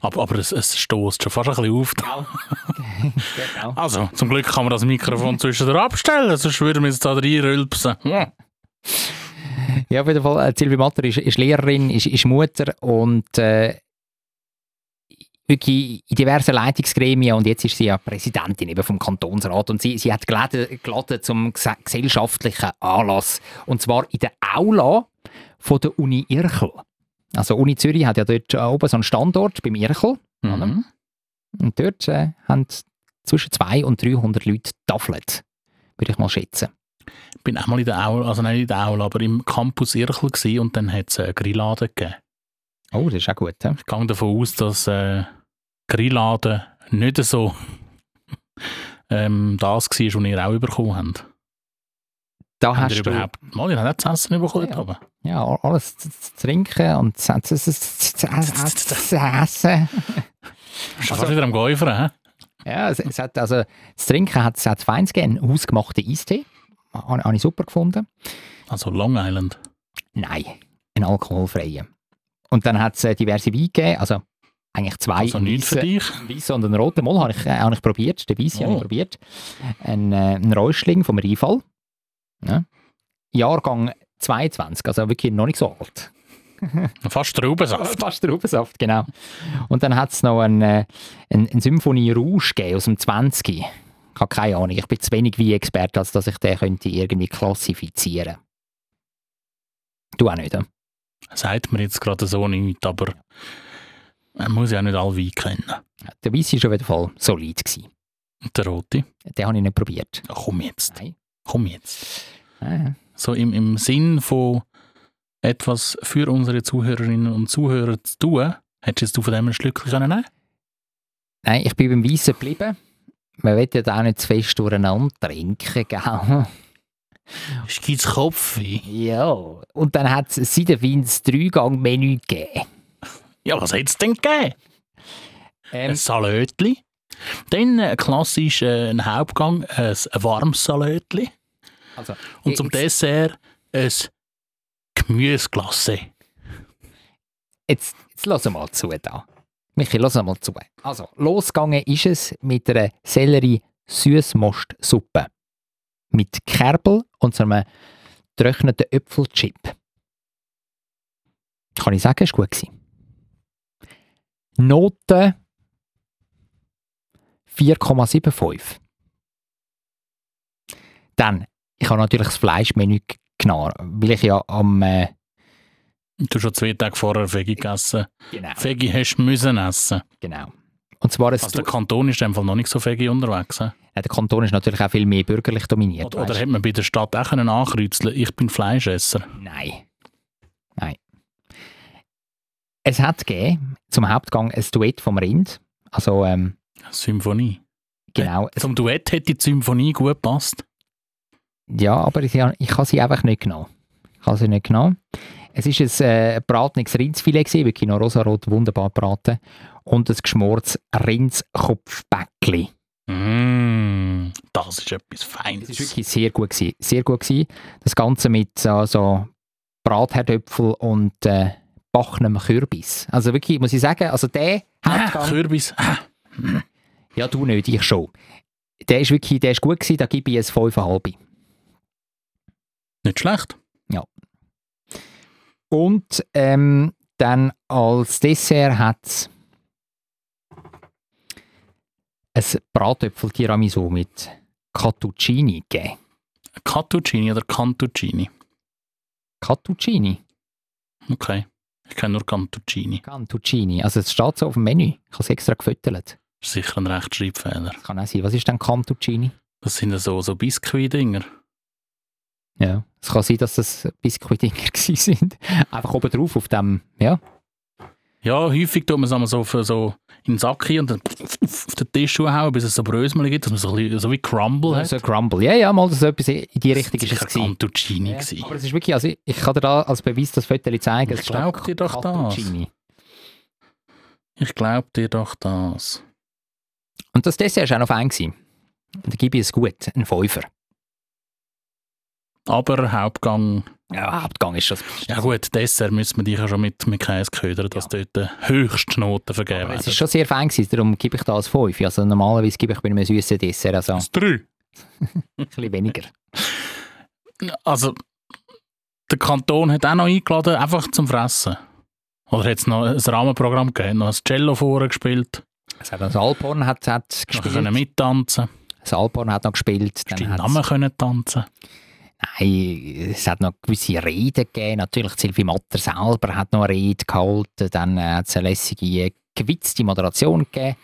[SPEAKER 2] Aber, aber es, es stößt schon fast ein bisschen auf.
[SPEAKER 1] genau.
[SPEAKER 2] Also, zum Glück kann man das Mikrofon zwischendurch abstellen, sonst würden wir jetzt da reinrülpsen. Ja.
[SPEAKER 1] Ja, auf jeden Fall, äh, Silvi Matter ist, ist Lehrerin, ist, ist Mutter und äh, wirklich in diversen Leitungsgremien und jetzt ist sie ja Präsidentin eben vom Kantonsrat und sie, sie hat geladen, geladen zum ges gesellschaftlichen Anlass und zwar in der Aula von der Uni Irchel. Also Uni Zürich hat ja dort oben so einen Standort beim Irchel
[SPEAKER 2] Mhm.
[SPEAKER 1] und dort äh, haben zwischen 200 und 300 Leute tafelt, würde ich mal schätzen.
[SPEAKER 2] Ich bin auch mal in der Aula, also nicht in der Aula, aber im Campus Irchel und dann hat es einen Grillladen gegeben.
[SPEAKER 1] Oh, das ist auch gut. He?
[SPEAKER 2] Ich gehe davon aus, dass äh, Grillladen nicht so ähm, das war, was ihr auch bekommen habt.
[SPEAKER 1] Da hast du
[SPEAKER 2] überhaupt mal, ihr habt auch zu essen bekommen?
[SPEAKER 1] Ja. alles zu, zu trinken und zu, zu, zu, essen. Also-
[SPEAKER 2] fast wieder am Geufern, hä?
[SPEAKER 1] Ja, es, es hat, also, das Trinken hat es hat feins gegeben, einen hausgemachten Eistee. Habe habe ich super gefunden.
[SPEAKER 2] Also Long Island.
[SPEAKER 1] Nein, einen alkoholfreien. Und dann hat es äh, diverse Weine gegeben, also eigentlich zwei.
[SPEAKER 2] Also
[SPEAKER 1] Weiss und ein roter Moll habe ich, äh, habe ich probiert. Den habe
[SPEAKER 2] Oh.
[SPEAKER 1] ich probiert. Ein, äh, ein Räuschling vom Rheinfall. Ja. Jahrgang 22, also wirklich noch nicht so alt.
[SPEAKER 2] Fast Traubensaft.
[SPEAKER 1] Fast Traubensaft, genau. Und dann hat es noch einen, äh, einen, einen Symphonie Rouge gegeben aus dem 20. Ich habe keine Ahnung, ich bin zu wenig wie Experte, als dass ich den könnte irgendwie klassifizieren Du auch nicht, äh?
[SPEAKER 2] Sagt mir jetzt gerade so nichts, aber man muss ja nicht alle Weine kennen.
[SPEAKER 1] Der Weiss war auf jeden Fall solid. Gewesen.
[SPEAKER 2] Und der Rote?
[SPEAKER 1] Den habe ich nicht probiert.
[SPEAKER 2] Ja, komm jetzt.
[SPEAKER 1] Nein.
[SPEAKER 2] Komm jetzt.
[SPEAKER 1] Ah,
[SPEAKER 2] So im, im Sinn von etwas für unsere Zuhörerinnen und Zuhörer zu tun, hättest du von dem ein Schlückchen können nehmen
[SPEAKER 1] Nein, ich bin beim Weissen geblieben. Man will ja da auch nicht zu fest durcheinander trinken, gell?
[SPEAKER 2] Es gibt Kopfweh.
[SPEAKER 1] Ja. Und dann hat es seit der Wins Dreigang-Menü gegeben.
[SPEAKER 2] Ja, was hätte es denn gegeben?
[SPEAKER 1] Ähm,
[SPEAKER 2] Ein Salätli. Dann äh, klassisch äh, ein Hauptgang, äh, ein warmes Salätli.
[SPEAKER 1] also,
[SPEAKER 2] Und zum Dessert ein Gemüseglasse.
[SPEAKER 1] Jetzt, jetzt lass mal zu da. Michi, lass mal zu. Also, losgegangen ist es mit einer Sellerie-Süßmostsuppe. Mit Kerbel und so einem getrockneten Äpfelchip. Kann ich sagen, es war gut. gewesen. Note 4,75. Dann, ich habe natürlich das Fleischmenü genommen, weil ich ja am... Äh,
[SPEAKER 2] Du schon zwei Tage vorher Veggie gegessen.
[SPEAKER 1] genau,
[SPEAKER 2] Veggie hast du müssen essen.
[SPEAKER 1] genau. Und zwar
[SPEAKER 2] Also der Kanton ist einfach noch nicht so Veggie unterwegs. he?
[SPEAKER 1] Der Kanton ist natürlich auch viel mehr bürgerlich dominiert.
[SPEAKER 2] Oder, oder hätte man bei der Stadt auch können ankreuzeln ich bin Fleischesser.
[SPEAKER 1] Nein. Es hat gegeben, zum Hauptgang ein Duett vom Rind. Also, ähm,
[SPEAKER 2] Symphonie.
[SPEAKER 1] genau. Es,
[SPEAKER 2] Zum Duett hätte die Symphonie gut gepasst.
[SPEAKER 1] ja, aber ich, ich habe sie einfach nicht genommen. Ich habe sie nicht genommen. Es war ein äh, bratenes Rindsfilet, gewesen, wirklich noch rosarot, wunderbar braten. Und ein geschmortes Rindskopfbäckli.
[SPEAKER 2] Mm, das ist etwas
[SPEAKER 1] Es
[SPEAKER 2] Feines.
[SPEAKER 1] war wirklich sehr gut. Gewesen. Sehr gut gewesen. Das Ganze mit so, so Bratherdöpfel und äh, backenem Kürbis. Also wirklich, muss ich sagen, also der
[SPEAKER 2] ah,
[SPEAKER 1] Hauptgang...
[SPEAKER 2] Kürbis. Ah,
[SPEAKER 1] Ja, du nicht, ich schon. Der ist wirklich, der ist gut gewesen, da gebe ich es 5,5.
[SPEAKER 2] nicht schlecht.
[SPEAKER 1] Und ähm, dann als Dessert hat es ein Bratöpfel-Tiramisu mit Cattuccini gegeben.
[SPEAKER 2] Cattuccini oder Cantuccini?
[SPEAKER 1] Cattuccini?
[SPEAKER 2] Okay. Ich kenne nur Cantuccini.
[SPEAKER 1] Cantuccini. Also es steht so auf dem Menü. Ich habe es extra gefüttert.
[SPEAKER 2] Das ist sicher ein Rechtschreibfehler.
[SPEAKER 1] Das kann auch sein. Was ist denn Cantuccini?
[SPEAKER 2] Das sind ja so, so Biskuit-Dinger.
[SPEAKER 1] Ja. Es kann sein, dass das Biskuit-Dinger gewesen sind. Einfach oben drauf auf dem, ja.
[SPEAKER 2] Ja, häufig tut man es einmal so, für so in den Sack und dann auf den Tisch hauen, bis es so Brösmel gibt, dass man so, bisschen, so wie Crumble hat.
[SPEAKER 1] So Crumble. Ja, ja, mal so etwas in die Richtung ist es
[SPEAKER 2] sicher
[SPEAKER 1] gewesen.
[SPEAKER 2] Cantuccini
[SPEAKER 1] Ja,
[SPEAKER 2] gewesen.
[SPEAKER 1] aber es ist wirklich, also ich, ich kann dir da als Beweis das Foto zeigen.
[SPEAKER 2] Ich
[SPEAKER 1] Es steht
[SPEAKER 2] glaub dir doch das.
[SPEAKER 1] Cattuccini.
[SPEAKER 2] Ich glaube dir doch das.
[SPEAKER 1] Und das Dessert war auch noch fein. gewesen. Da gebe ich es gut, ein Fünfer.
[SPEAKER 2] Aber Hauptgang,
[SPEAKER 1] Ja, Hauptgang ist das.
[SPEAKER 2] ja gut, Dessert müssen wir dich ja schon mit, mit Käse ködern, dass dort die höchste Noten vergeben
[SPEAKER 1] Aber es
[SPEAKER 2] werden.
[SPEAKER 1] ist schon sehr fein gewesen, darum gebe ich da als 5. Also normalerweise gebe ich bei einem süßen Dessert also ein
[SPEAKER 2] Das drei.
[SPEAKER 1] bisschen weniger.
[SPEAKER 2] Also, der Kanton hat auch noch eingeladen, einfach zum Fressen. Oder hat es noch ein Rahmenprogramm gegeben, noch ein Cello vorgespielt,
[SPEAKER 1] Es hat das Alphorn hat, hat
[SPEAKER 2] noch
[SPEAKER 1] gespielt.
[SPEAKER 2] können mittanzen,
[SPEAKER 1] Das Alphorn hat noch gespielt. Dann hat's-
[SPEAKER 2] Namen können tanzen.
[SPEAKER 1] Nein, es hat noch gewisse Reden gegeben. Natürlich, Silvi Matter selber hat noch eine Rede gehalten. Dann äh, hat es eine lässige, gewitzte Moderation gegeben.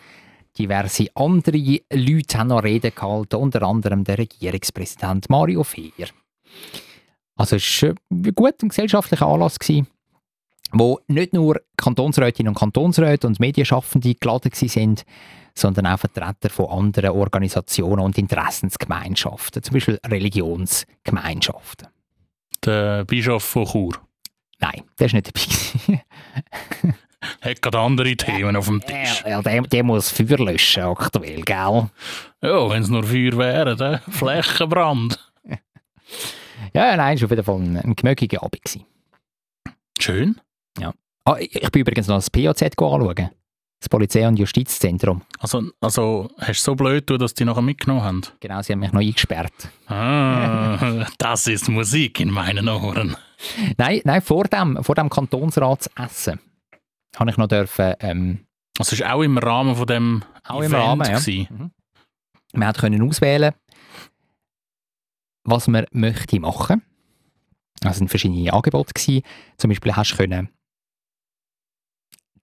[SPEAKER 1] Diverse andere Leute haben noch Reden gehalten, unter anderem der Regierungspräsident Mario Fehr. Also es war ein guter gesellschaftlicher Anlass, gewesen, wo nicht nur Kantonsrätinnen und Kantonsräte und Medienschaffende geladen waren, sondern auch Vertreter von anderen Organisationen und Interessensgemeinschaften, zum Beispiel Religionsgemeinschaften.
[SPEAKER 2] Der Bischof von Chur.
[SPEAKER 1] Nein, der ist nicht dabei.
[SPEAKER 2] Hat gerade andere Themen auf dem Tisch.
[SPEAKER 1] ja, der, der muss Feuer löschen aktuell, gell?
[SPEAKER 2] Ja, wenn es nur Feuer wäre, der Flächenbrand.
[SPEAKER 1] Ja, nein, es war auf jeden Fall ein, ein gemögiger Abend. Gewesen.
[SPEAKER 2] Schön.
[SPEAKER 1] Ah, ich bin übrigens noch das POZ anschauen. Das Polizei- und Justizzentrum.
[SPEAKER 2] Also, also hast du so blöd getan, dass die nachher mitgenommen haben?
[SPEAKER 1] Genau, sie haben mich noch eingesperrt.
[SPEAKER 2] Ah, das ist Musik in meinen Ohren.
[SPEAKER 1] Nein, nein vor, dem, vor dem Kantonsratsessen habe ich noch dürfen, ähm,
[SPEAKER 2] Das ist auch im Rahmen von dem
[SPEAKER 1] Auch im
[SPEAKER 2] Event
[SPEAKER 1] Rahmen, ja. Mhm. Man hat können auswählen, was man möchte machen. Es sind verschiedene Angebote gewesen. Zum Beispiel hast du können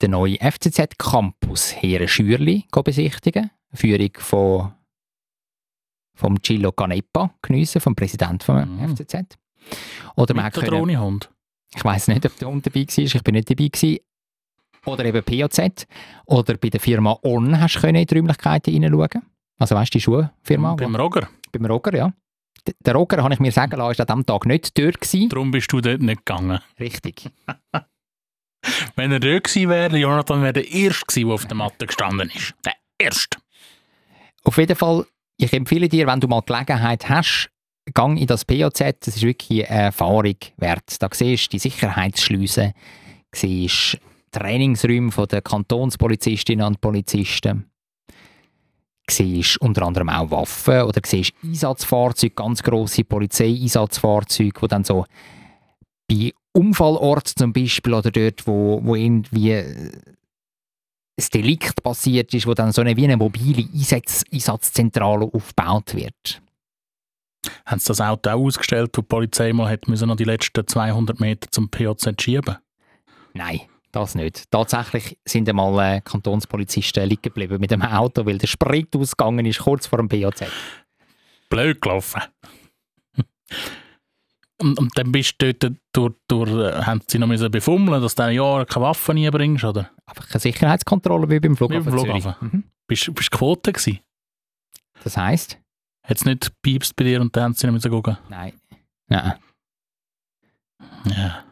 [SPEAKER 1] den neuen FCZ Campus Heere Schürli besichtigen. Eine Führung von vom Gillo Canepa geniessen, vom Präsidenten vom
[SPEAKER 2] Mhm.
[SPEAKER 1] FCZ. Oder man
[SPEAKER 2] Mit oder
[SPEAKER 1] können,
[SPEAKER 2] ohne Hund?
[SPEAKER 1] ich weiß nicht, ob der Hund dabei war, ich bin nicht dabei gewesen. Oder eben POZ. Oder bei der Firma On hast du können in die Räumlichkeiten hineinschauen. Also weißt du, die Schuhfirma?
[SPEAKER 2] Beim Roger.
[SPEAKER 1] Beim Roger, ja. Der Roger, habe ich mir sagen lassen, ist an diesem Tag nicht dort gewesen.
[SPEAKER 2] Darum bist du dort nicht gegangen.
[SPEAKER 1] Richtig.
[SPEAKER 2] Wenn er dort gewesen wäre, Jonathan wäre der Erste gewesen, der auf der Matte gestanden ist. Der Erste.
[SPEAKER 1] Auf jeden Fall, ich empfehle dir, wenn du mal Gelegenheit hast, gang in das POZ. Das ist wirklich eine Erfahrung wert. Da siehst du die Sicherheitsschleusen, siehst Trainingsräume der Kantonspolizistinnen und Polizisten, siehst unter anderem auch Waffen oder siehst Einsatzfahrzeuge, ganz grosse Polizeieinsatzfahrzeuge, die dann so bei Unfallorten zum Beispiel oder dort, wo, wo irgendwie äh, ein Delikt passiert ist, wo dann so eine wie eine mobile Einsatz Einsatzzentrale aufgebaut wird.
[SPEAKER 2] Haben sie das Auto auch ausgestellt, wo die Polizei mal hat müssen noch die letzten 200 Meter zum POZ schieben?
[SPEAKER 1] Nein, das nicht. Tatsächlich sind einmal äh, Kantonspolizisten liegen geblieben mit dem Auto, weil der Sprit ausgegangen ist kurz vor dem POZ.
[SPEAKER 2] Blöd gelaufen. Und, und dann bist du dort, durch, durch, äh, haben sie noch müssen befummeln, dass du ja keine Waffen einbringst, oder?
[SPEAKER 1] Einfach eine Sicherheitskontrolle wie beim Flughafen,
[SPEAKER 2] Wie beim. Flughafen.
[SPEAKER 1] Mhm.
[SPEAKER 2] Bist du Quote gewesen?
[SPEAKER 1] Das heisst?
[SPEAKER 2] Hat es nicht piepst bei dir und dann haben sie noch müssen gucken?
[SPEAKER 1] Nein. Nein.
[SPEAKER 2] Ja.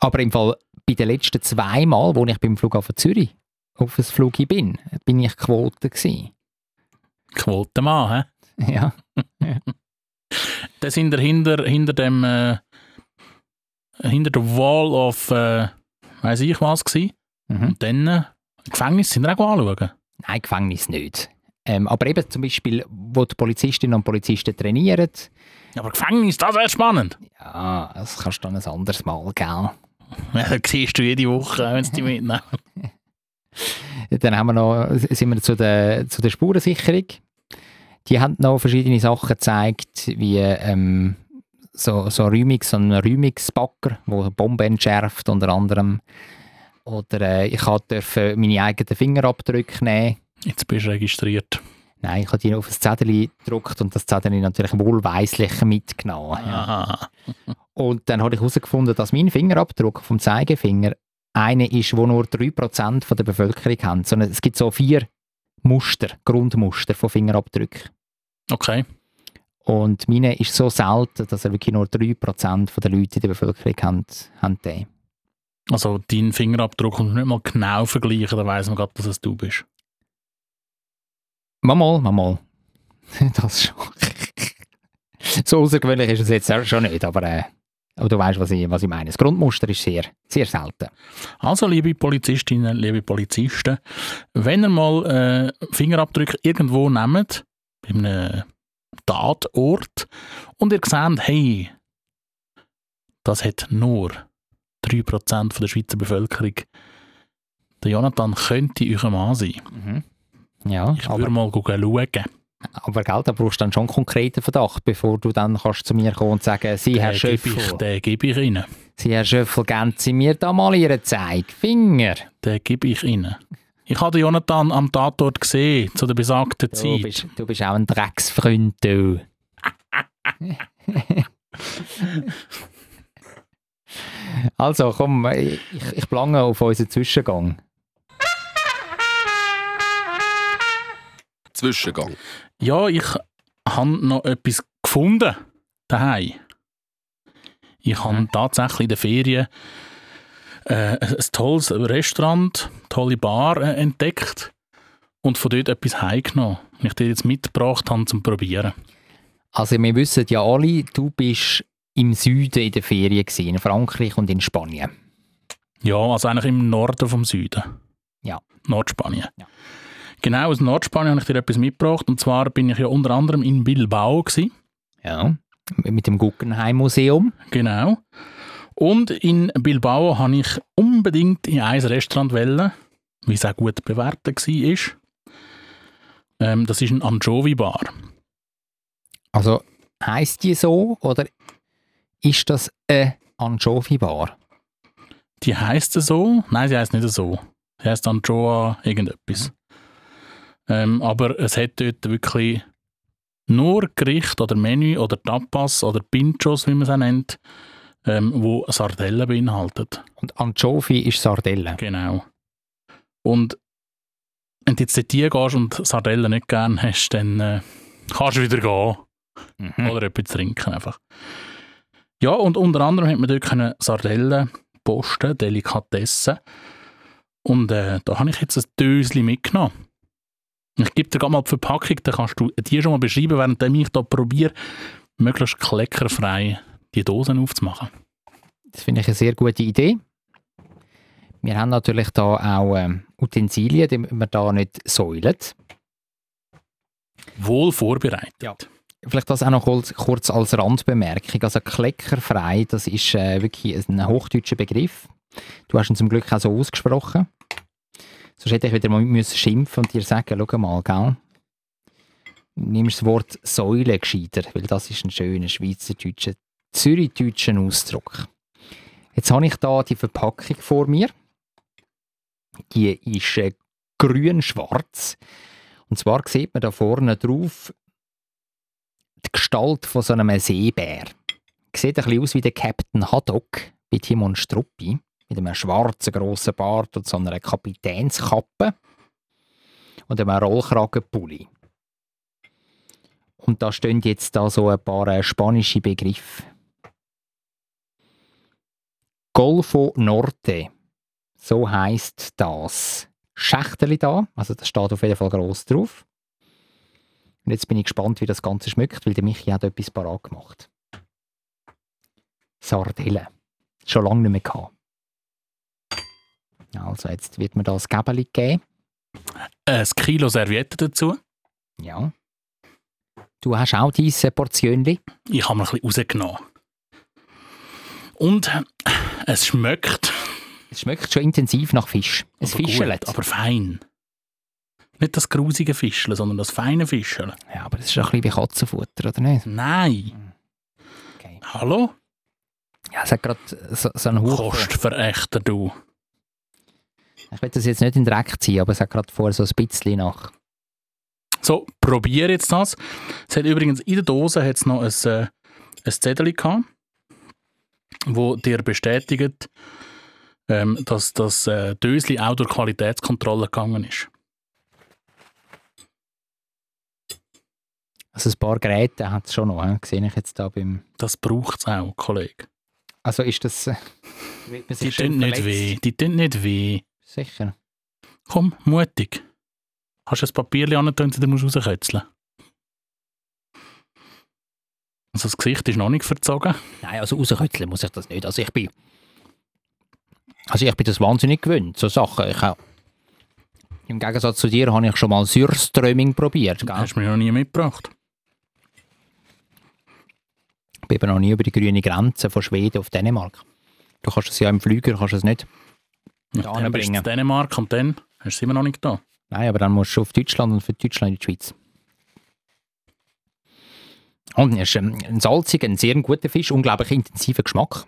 [SPEAKER 1] Aber im Fall bei den letzten zwei Mal, wo ich beim Flughafen Zürich auf das Flug bin, bin ich Quote gewesen.
[SPEAKER 2] Quotenmann, hä?
[SPEAKER 1] Ja.
[SPEAKER 2] Dann sind wir hinter, hinter dem äh, hinter der Wall of äh, weiß ich was gewesen.
[SPEAKER 1] Mhm.
[SPEAKER 2] Und dann äh, Gefängnis sind wir auch anschauen.
[SPEAKER 1] Nein, Gefängnis nicht. Ähm, aber eben zum Beispiel, wo die Polizistinnen und Polizisten trainieren,
[SPEAKER 2] Aber Gefängnis, das wäre spannend.
[SPEAKER 1] ja, das kannst du dann ein anderes Mal, gell?
[SPEAKER 2] Ja, das siehst du jede Woche, wenn sie dich mitnehmen.
[SPEAKER 1] Dann haben wir noch, sind wir zu der, zu der Spurensicherung. Die haben noch verschiedene Sachen gezeigt, wie ähm, so, so Räumix, so ein Räumungsbacker, der Bomben entschärft, unter anderem. Oder äh, ich durfte meine eigenen Fingerabdrücke nehmen.
[SPEAKER 2] Jetzt bist du registriert.
[SPEAKER 1] Nein, ich habe die auf das Zettel gedruckt und das Zettel natürlich wohlweislich mitgenommen. Ja. Und dann habe ich herausgefunden, dass mein Fingerabdruck vom Zeigefinger einer ist, wo nur 3% von der Bevölkerung haben. Sondern es gibt so vier Muster, Grundmuster von Fingerabdrücken.
[SPEAKER 2] Okay.
[SPEAKER 1] Und meine ist so selten, dass er wirklich nur 3% von der Leute in der Bevölkerung haben, haben den.
[SPEAKER 2] Also deinen Fingerabdruck und nicht mal genau vergleichen, dann weiss man gerade, dass es du bist.
[SPEAKER 1] Mal, mal, mal. Das schon. so außergewöhnlich ist es jetzt schon nicht, aber, äh, aber du weißt, was ich, was ich meine. Das Grundmuster ist sehr, sehr selten.
[SPEAKER 2] Also, liebe Polizistinnen, liebe Polizisten, wenn ihr mal äh, Fingerabdrücke irgendwo nehmt, bei einem Tatort, und ihr seht, hey, das hat nur 3% von der Schweizer Bevölkerung, der Jonathan könnte euer Mann sein.
[SPEAKER 1] Mhm. Ja,
[SPEAKER 2] Ich würde mal schauen.
[SPEAKER 1] Aber gell, da brauchst du dann schon einen konkreten Verdacht, bevor du dann kannst zu mir kommen und sagen, Sie, Herr
[SPEAKER 2] Den gebe ich,
[SPEAKER 1] Schöffel,
[SPEAKER 2] den gebe ich Ihnen.
[SPEAKER 1] Sie, Herr Schöffel, geben Sie mir da mal Ihren Zeigefinger.
[SPEAKER 2] Den gebe ich Ihnen. Ich habe den Jonathan am Tatort gesehen, zu der besagten
[SPEAKER 1] Du
[SPEAKER 2] Zeit.
[SPEAKER 1] bist, du bist auch ein Drecksfreund, du. also, komm, ich, ich plange auf unseren Zwischengang.
[SPEAKER 7] Zwischengang.
[SPEAKER 2] Ja, ich habe noch etwas gefunden daheim. Ich habe tatsächlich in den Ferien äh, ein tolles Restaurant, eine tolle Bar äh, entdeckt und von dort etwas heimgenommen, das ich dir jetzt mitgebracht habe zum Probieren.
[SPEAKER 1] Also, wir wissen ja alle, du bist im Süden in der Ferien gewesen, in Frankreich und in Spanien.
[SPEAKER 2] Ja, also eigentlich im Norden vom Süden.
[SPEAKER 1] Ja.
[SPEAKER 2] Nordspanien.
[SPEAKER 1] Ja.
[SPEAKER 2] Genau, aus Nordspanien habe ich dir etwas mitgebracht. Und zwar bin ich ja unter anderem in Bilbao. Gewesen.
[SPEAKER 1] Ja. Mit dem Guggenheim Museum.
[SPEAKER 2] Genau. Und in Bilbao habe ich unbedingt in ein Restaurant wählen, wie es auch gut bewertet war. Ähm, das ist ein Anchovy-Bar.
[SPEAKER 1] Also, heisst die so oder ist das eine Anchovy-Bar?
[SPEAKER 2] Die heisst so? Nein, sie heisst nicht so. Sie heisst Anchoa irgendetwas. Ähm, aber es hat dort wirklich nur Gericht oder Menü oder Tapas oder Pinchos, wie man es auch nennt, ähm, wo Sardellen beinhaltet.
[SPEAKER 1] Und Anchovy ist Sardelle.
[SPEAKER 2] Genau. Und wenn du jetzt dort gehst und Sardellen nicht gern hast, dann äh, kannst du wieder gehen.
[SPEAKER 1] Mhm.
[SPEAKER 2] Oder etwas trinken einfach. Ja, und unter anderem hat man dort können Sardellen posten, Delikatessen. Und äh, da habe ich jetzt ein Döschen mitgenommen. Ich gebe dir gerade mal die Verpackung, dann kannst du die schon mal beschreiben, während ich da probiere, möglichst kleckerfrei die Dosen aufzumachen.
[SPEAKER 1] Das finde ich eine sehr gute Idee. Wir haben natürlich da auch ähm, Utensilien, die wir da nicht säulen.
[SPEAKER 2] Wohl vorbereitet.
[SPEAKER 1] Ja. Vielleicht das auch noch kurz, kurz als Randbemerkung. Also kleckerfrei, das ist äh, wirklich ein hochdeutscher Begriff. Du hast ihn zum Glück auch so ausgesprochen. Sonst hätte ich wieder mal schimpfen und dir sagen, schau mal, gell? Nimm das Wort Säule gescheiter, weil das ist ein schöner schweizerdeutscher, zürichdeutschen Ausdruck. Jetzt habe ich da die Verpackung vor mir. Die ist äh, grün-schwarz. Und zwar sieht man da vorne drauf die Gestalt von so einem Seebär. Sieht ein bisschen aus wie der Captain Haddock bei Timon Struppi. Mit einem schwarzen grossen Bart und so einer Kapitänskappe. Und einem Rollkragenpulli. Und da stehen jetzt da so ein paar äh, spanische Begriffe. Golfo Norte. So heißt das Schächteli da. Also das steht auf jeden Fall groß drauf. Und jetzt bin ich gespannt, wie das Ganze schmeckt, weil der Michi hat etwas parat gemacht. Sardellen. Schon lange nicht mehr gehabt. Also jetzt wird mir das Gäbeli geben.
[SPEAKER 2] Ein Kilo Servietten dazu.
[SPEAKER 1] Ja. Du hast auch diese Portionli.
[SPEAKER 2] Ich habe mir ein bisschen rausgenommen. Und äh, es schmeckt.
[SPEAKER 1] Es schmeckt schon intensiv nach Fisch. Ein
[SPEAKER 2] aber gut,
[SPEAKER 1] Fischlet.
[SPEAKER 2] aber fein. Nicht das grusige Fischle, sondern das feine Fischle.
[SPEAKER 1] Ja, aber das ist ein bisschen wie Katzenfutter, oder nicht?
[SPEAKER 2] Nein.
[SPEAKER 1] Okay.
[SPEAKER 2] Hallo?
[SPEAKER 1] Ja, es hat gerade so, so einen Hauch.
[SPEAKER 2] Kostverächter, du.
[SPEAKER 1] Ich will das jetzt nicht in den Dreck ziehen, aber es hat gerade vorher so ein bisschen nach.
[SPEAKER 2] So, probier jetzt das. Es hat übrigens in der Dose hat's noch ein, äh, ein Zettel gehabt, wo dir bestätigt, ähm, dass das äh, Dösli auch durch Qualitätskontrolle gegangen ist.
[SPEAKER 1] Also ein paar Geräte hat es schon noch, he? sehe ich jetzt da beim...
[SPEAKER 2] Das braucht es auch, Kollege.
[SPEAKER 1] Also ist das... Äh,
[SPEAKER 2] Die tun nicht weh. Die tun nicht weh.
[SPEAKER 1] Sicher.
[SPEAKER 2] Komm, mutig. Hast du ein Papierchen an, dann du musst rauskötzeln. Also das Gesicht ist noch nicht verzogen.
[SPEAKER 1] Nein, also rauskütteln muss ich das nicht. Also ich bin... Also ich bin das wahnsinnig gewöhnt, so Sachen. Ich auch, Im Gegensatz zu dir habe ich schon mal Surströmming probiert. Gell?
[SPEAKER 2] Hast du mir noch nie mitgebracht.
[SPEAKER 1] Ich bin noch nie über die grüne Grenze von Schweden auf Dänemark. Du kannst es ja im Flüger kannst du es nicht.
[SPEAKER 2] Ja,
[SPEAKER 1] Da
[SPEAKER 2] dann bist du Dänemark und dann hast du es immer noch nicht da.
[SPEAKER 1] Nein, aber dann musst du auf Deutschland und für Deutschland in die Schweiz. Und es ist ein salziger, ein sehr guter Fisch, unglaublich intensiver Geschmack.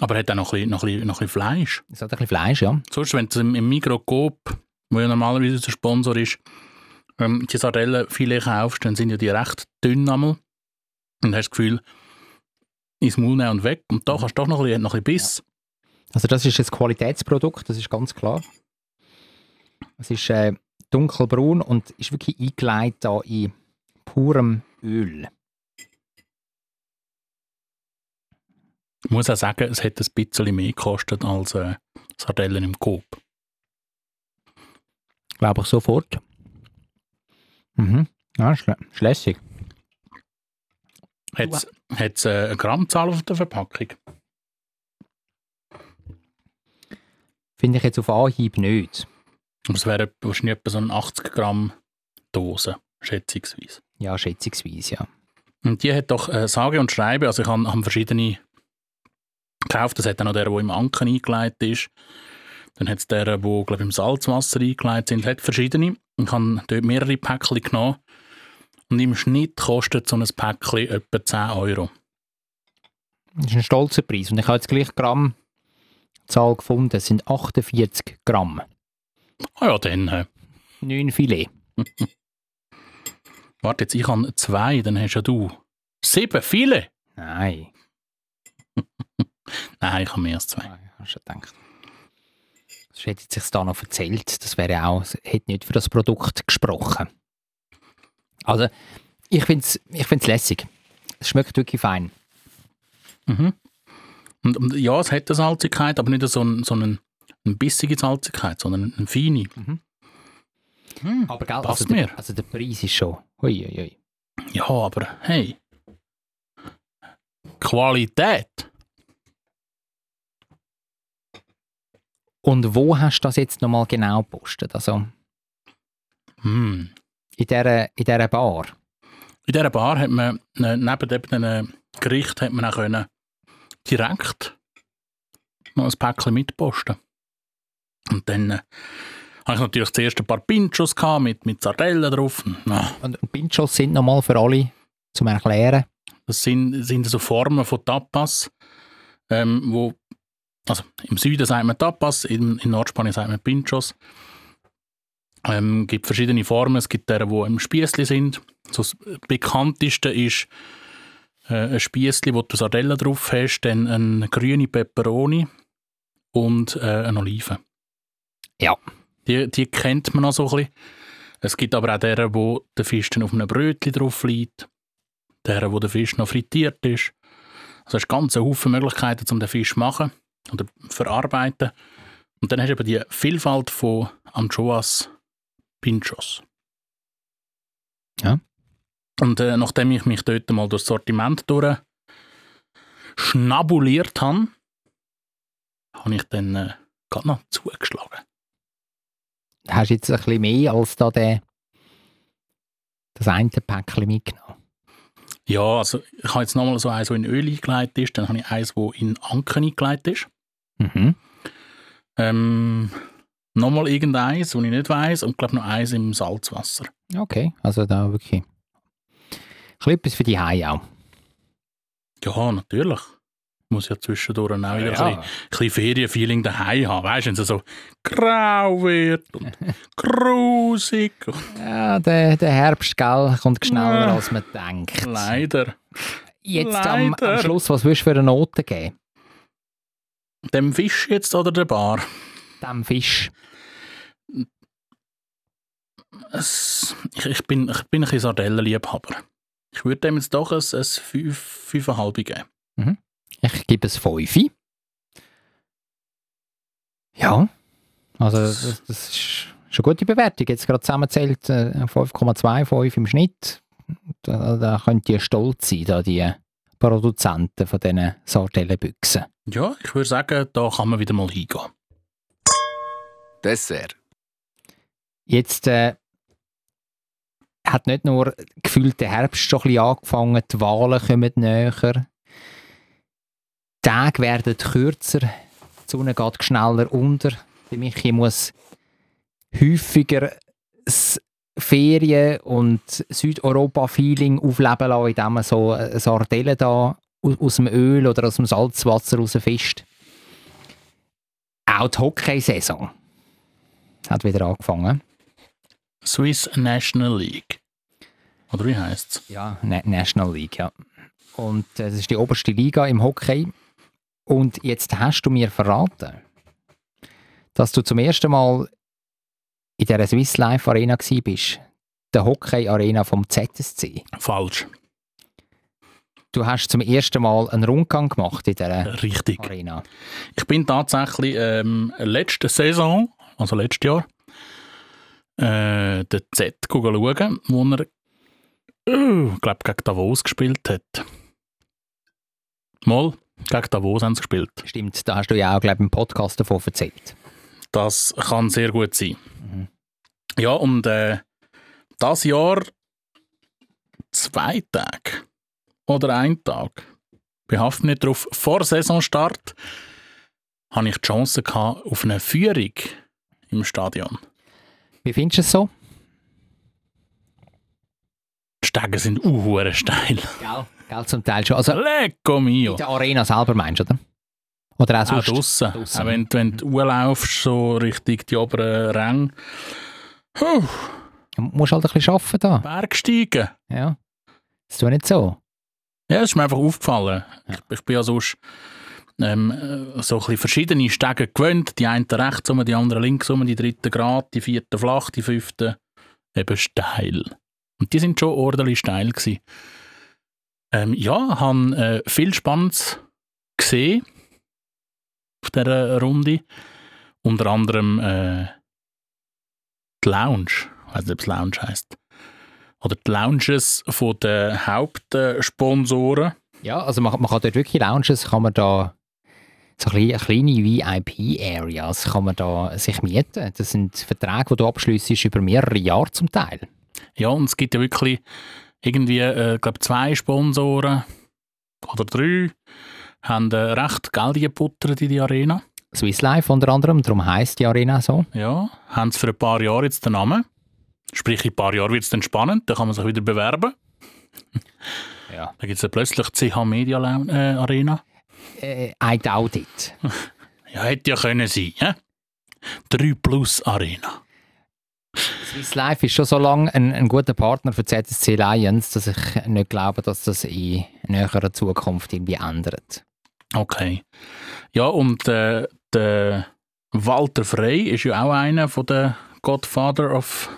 [SPEAKER 2] Aber er hat auch noch ein bisschen, noch ein bisschen, noch ein bisschen Fleisch.
[SPEAKER 1] Es hat ein bisschen Fleisch, ja.
[SPEAKER 2] Sonst, wenn du im, im Mikroskop, wo ja normalerweise unser Sponsor ist, ähm, die Sardellenfilet kaufst, dann sind ja die recht dünn einmal. Und hast das Gefühl, ins Maul nehmen und weg. Und da kannst du doch noch ein bisschen, noch ein bisschen Biss.
[SPEAKER 1] Also das ist ein Qualitätsprodukt, das ist ganz klar. Es ist äh, dunkelbraun und ist wirklich eingelegt da in purem Öl.
[SPEAKER 2] Ich muss auch sagen, es hätte ein bisschen mehr gekostet als äh, Sardellen im Coop.
[SPEAKER 1] Glaube ich sofort. Mhm. Ja, ist, ist lässig.
[SPEAKER 2] Hat es äh, eine Grammzahl auf der Verpackung?
[SPEAKER 1] Finde ich jetzt auf Anhieb nicht.
[SPEAKER 2] Es wäre wahrscheinlich etwa so eine 80 Gramm Dose, schätzungsweise.
[SPEAKER 1] Ja, schätzungsweise, ja.
[SPEAKER 2] Und die hat doch äh, sage und schreibe, also ich habe hab verschiedene gekauft. Es hat dann noch der, der im Anken eingelegt ist. Dann hat es der, der glaube ich, im Salzwasser eingelegt sind. Es hat verschiedene. Ich habe dort mehrere Päckchen genommen. Und im Schnitt kostet so ein Päckchen etwa 10 Euro.
[SPEAKER 1] Das ist ein stolzer Preis. Und ich habe jetzt gleich Grammzahl gefunden. Sind 48 Gramm.
[SPEAKER 2] Ah ja, dann. Äh,
[SPEAKER 1] 9 Filet.
[SPEAKER 2] warte jetzt, ich habe zwei, dann hast ja du sieben, viele.
[SPEAKER 1] Nein.
[SPEAKER 2] Nein, ich habe mehr als zwei.
[SPEAKER 1] Nein, hast du gedacht. Das hätte sich da noch erzählt. Das wäre auch, hätte nicht für das Produkt gesprochen. Also, ich finde es ich find's lässig. Es schmeckt wirklich fein.
[SPEAKER 2] Mhm. Und, und ja, es hat eine Salzigkeit, aber nicht so, ein, so einen, eine bissige Salzigkeit, sondern eine feine.
[SPEAKER 1] Aber gell,
[SPEAKER 2] Passt
[SPEAKER 1] also,
[SPEAKER 2] mir.
[SPEAKER 1] Der, also der Preis ist schon. Hui, hui, hui.
[SPEAKER 2] Ja, aber hey. Qualität.
[SPEAKER 1] Und wo hast du das jetzt nochmal genau gepostet? Also
[SPEAKER 2] Hm.
[SPEAKER 1] in dieser, in dieser Bar?
[SPEAKER 2] In dieser Bar hat man äh, neben eben diesen Gericht hat man auch können direkt noch ein Päckchen mitposten. Und dann äh, habe ich natürlich zuerst ein paar Pinchos gehabt mit, mit Sardellen drauf. Ah,
[SPEAKER 1] Und Pinchos sind nochmal für alle zum Erklären.
[SPEAKER 2] Das sind, sind so Formen von Tapas, ähm, wo, also im Süden sagt man Tapas, in, in Nordspanien sagt man Pinchos. Ähm, gibt verschiedene Formen. Es gibt der, die im Spießli sind. So das bekannteste ist ein Spießli, wo du Sardellen drauf hast, dann eine grüne Peperoni und äh, eine Olive.
[SPEAKER 1] Ja.
[SPEAKER 2] Die, die kennt man noch so ein bisschen. Es gibt aber auch der, wo der Fisch dann auf einem Brötchen drauf liegt. Der, wo der Fisch noch frittiert ist. Also hast ganz einen Haufen Möglichkeiten, um den Fisch zu machen oder verarbeiten. Und dann hast du eben die Vielfalt von Anchoas Pinchos.
[SPEAKER 1] Ja.
[SPEAKER 2] Und äh, nachdem ich mich dort mal durch das Sortiment durch schnabuliert habe, habe ich dann äh, gerade noch zugeschlagen.
[SPEAKER 1] Hast du jetzt ein bisschen mehr als da der, das eine Päckchen mitgenommen?
[SPEAKER 2] Ja, also ich habe jetzt nochmal so eins, das in Öl eingelegt ist, dann habe ich eins, das in Anken eingelegt ist.
[SPEAKER 1] Mhm.
[SPEAKER 2] Ähm, nochmal irgendeins, das ich nicht weiß und glaube noch eins im Salzwasser.
[SPEAKER 1] Okay, also da wirklich. Bisschen etwas für die Haie auch.
[SPEAKER 2] Ja, natürlich. Muss ja zwischendurch auch wieder ein
[SPEAKER 1] Ja.
[SPEAKER 2] bisschen, ein bisschen Ferienfeeling daheim haben. Weißt du, wenn es so grau wird und grusig. Und
[SPEAKER 1] Ja, der, der Herbst, gell, kommt schneller,
[SPEAKER 2] Ja.
[SPEAKER 1] als man denkt.
[SPEAKER 2] leider.
[SPEAKER 1] Jetzt am, am
[SPEAKER 2] Leider.
[SPEAKER 1] Schluss, was würdest du für eine Note geben?
[SPEAKER 2] Dem Fisch jetzt oder der Bar?
[SPEAKER 1] Dem Fisch.
[SPEAKER 2] Es, ich, ich, bin, ich bin ein bisschen Sardellenliebhaber. Ich würde dem jetzt doch ein, ein 5,5 geben.
[SPEAKER 1] Ich gebe es 5. Ja. Also, das, das ist schon eine gute Bewertung. Jetzt gerade zusammenzählt äh, 5,25 im Schnitt. Da, da könnt ihr stolz sein, da die Produzenten von diesen Sardellenbüchsen.
[SPEAKER 2] Ja, ich würde sagen, da kann man wieder mal hingehen.
[SPEAKER 7] Dessert.
[SPEAKER 1] Jetzt äh, hat nicht nur gefühlt der Herbst schon ein bisschen angefangen, die Wahlen kommen näher. Die Tage werden kürzer, die Sonne geht schneller unter. Der Michi muss häufiger das Ferien- und Südeuropa-Feeling aufleben lassen, indem man so Sardellen da aus, dem Öl oder aus dem Salzwasser raus fischt. Auch die Hockeysaison hat wieder angefangen.
[SPEAKER 2] Swiss National League. Oder wie heisst es?
[SPEAKER 1] Ja, Na National League, ja. Und äh, das ist die oberste Liga im Hockey. Und jetzt hast du mir verraten, dass du zum ersten Mal in der Swiss Life Arena bist, der Hockey Arena vom ZSC.
[SPEAKER 2] Falsch.
[SPEAKER 1] Du hast zum ersten Mal einen Rundgang gemacht in dieser
[SPEAKER 2] Richtig.
[SPEAKER 1] Arena.
[SPEAKER 2] Ich bin tatsächlich ähm, letzte Saison, also letztes Jahr, äh, den Z schauen, wo er, äh, glaube gegen Davos gespielt hat. Mal, gegen Davos haben sie gespielt.
[SPEAKER 1] Stimmt, da hast du ja auch, glaube im Podcast davon erzählt.
[SPEAKER 2] Das kann sehr gut sein.
[SPEAKER 1] Mhm.
[SPEAKER 2] Ja, und äh, das Jahr zwei Tage oder ein Tag, behaftet nicht darauf, vor Saisonstart, hatte ich die Chance gehabt auf eine Führung im Stadion.
[SPEAKER 1] Wie findest du es so?
[SPEAKER 2] Die Stege sind uhuere steil.
[SPEAKER 1] Gell? Gell, zum Teil schon. Also
[SPEAKER 2] Lecco mio!
[SPEAKER 1] in der Arena selber meinst du, oder? Oder auch
[SPEAKER 2] Auch
[SPEAKER 1] sonst?
[SPEAKER 2] draussen.
[SPEAKER 1] draussen.
[SPEAKER 2] Auch wenn, du- wenn du laufst, so Richtung die oberen Ränge. Huh,
[SPEAKER 1] Du musst halt ein bisschen arbeiten da.
[SPEAKER 2] Bergsteigen.
[SPEAKER 1] Ja. Das tut nicht so.
[SPEAKER 2] Ja, es ist mir einfach aufgefallen. Ich, ich bin ja sonst ähm, äh, so ein verschiedene Stege gewöhnt. Die einen rechts rum, die anderen links rum, die dritte gerade, die vierte flach, die fünfte eben steil. Und die sind schon ordentlich steil gewesen. Ähm, ja, habe äh, viel Spannendes gesehen auf dieser Runde. Unter anderem äh, die Lounge. Ich weiß nicht, ob es Lounge heisst. Oder die Lounges von den Hauptsponsoren.
[SPEAKER 1] Ja, also man, man kann dort wirklich Lounges, kann man da so kleine, kleine VIP-Areas kann man da sich mieten. Das sind Verträge, die du abschliessest über mehrere Jahre zum Teil.
[SPEAKER 2] Ja, und es gibt ja wirklich irgendwie, äh, glaube zwei Sponsoren oder drei, haben äh, recht Geld gebuttert in die Arena.
[SPEAKER 1] Swiss Life unter anderem, darum heisst die Arena so.
[SPEAKER 2] Ja, haben sie für ein paar Jahre jetzt den Namen. Sprich, in ein paar Jahren wird es dann spannend, dann kann man sich wieder bewerben.
[SPEAKER 1] Ja.
[SPEAKER 2] Da gibt es ja plötzlich die CH Media äh, Arena.
[SPEAKER 1] Äh, I doubt it.
[SPEAKER 2] Ja, hätte ja können sein, ja? 3 Plus Arena.
[SPEAKER 1] Swiss Life ist schon so lange ein, ein guter Partner für ZSC Lions, dass ich nicht glaube, dass das in näherer Zukunft irgendwie ändert.
[SPEAKER 2] Okay. Ja, und äh, der Walter Frey ist ja auch einer von den Godfather of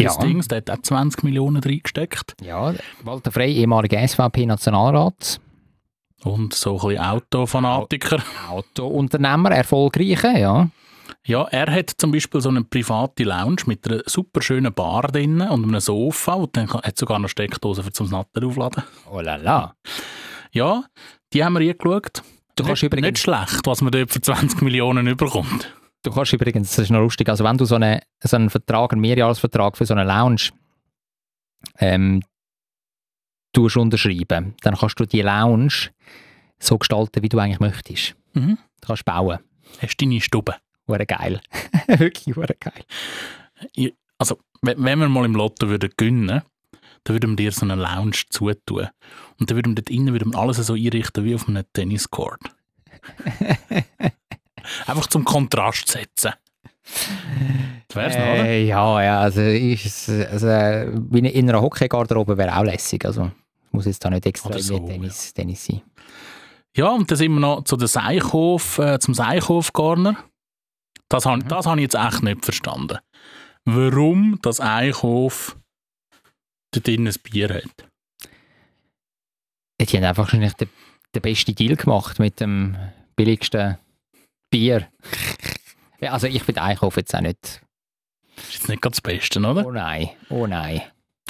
[SPEAKER 2] des Dings. Der hat auch 20 Millionen reingesteckt.
[SPEAKER 1] Ja, Walter Frey, ehemaliger SVP-Nationalrat,
[SPEAKER 2] Und so ein bisschen Autofanatiker.
[SPEAKER 1] Autounternehmer, erfolgreicher, ja.
[SPEAKER 2] Ja, er hat zum Beispiel so eine private Lounge mit einer super schönen Bar drinnen und einem Sofa und dann hat sogar noch Steckdose für zum Natter aufladen.
[SPEAKER 1] Oh la la.
[SPEAKER 2] Ja, die haben wir angeschaut.
[SPEAKER 1] Du kannst
[SPEAKER 2] nicht,
[SPEAKER 1] übrigens-
[SPEAKER 2] nicht schlecht, was man dort für 20 Millionen überkommt.
[SPEAKER 1] Du kannst übrigens, das ist noch lustig, also wenn du so, eine, so einen Vertrag, einen Mehrjahresvertrag für so eine Lounge ähm, tust unterschreiben, dann kannst du die Lounge so gestalten, wie du eigentlich möchtest.
[SPEAKER 2] Mhm.
[SPEAKER 1] Du kannst bauen.
[SPEAKER 2] Hast deine Stube.
[SPEAKER 1] Hure geil. Wirklich hure geil.
[SPEAKER 2] Ich- Also, wenn wir mal im Lotto würden gewinnen dann würden wir dir so eine Lounge zutun. Und dann würden wir dort innen würden wir alles so einrichten wie auf einem Tenniscourt. Einfach zum Kontrast setzen. Das wär's noch, oder?
[SPEAKER 1] Äh, ja, ja, also, ist, also äh, in einer Hockeygarderobe wäre auch lässig. Also muss jetzt da nicht extra
[SPEAKER 2] so,
[SPEAKER 1] Tennis, Tennis sein.
[SPEAKER 2] Ja, und dann sind wir noch zu der Seichhof, äh, zum Seichhof-Garner. Das habe das hab ich jetzt echt nicht verstanden. Warum das Eichhof dort drin ein Bier hat.
[SPEAKER 1] Die haben einfach wahrscheinlich den, den besten Deal gemacht mit dem billigsten Bier. ja, also ich bin Einkauf jetzt auch nicht.
[SPEAKER 2] Das ist jetzt nicht ganz das Beste, oder?
[SPEAKER 1] Oh nein, oh nein.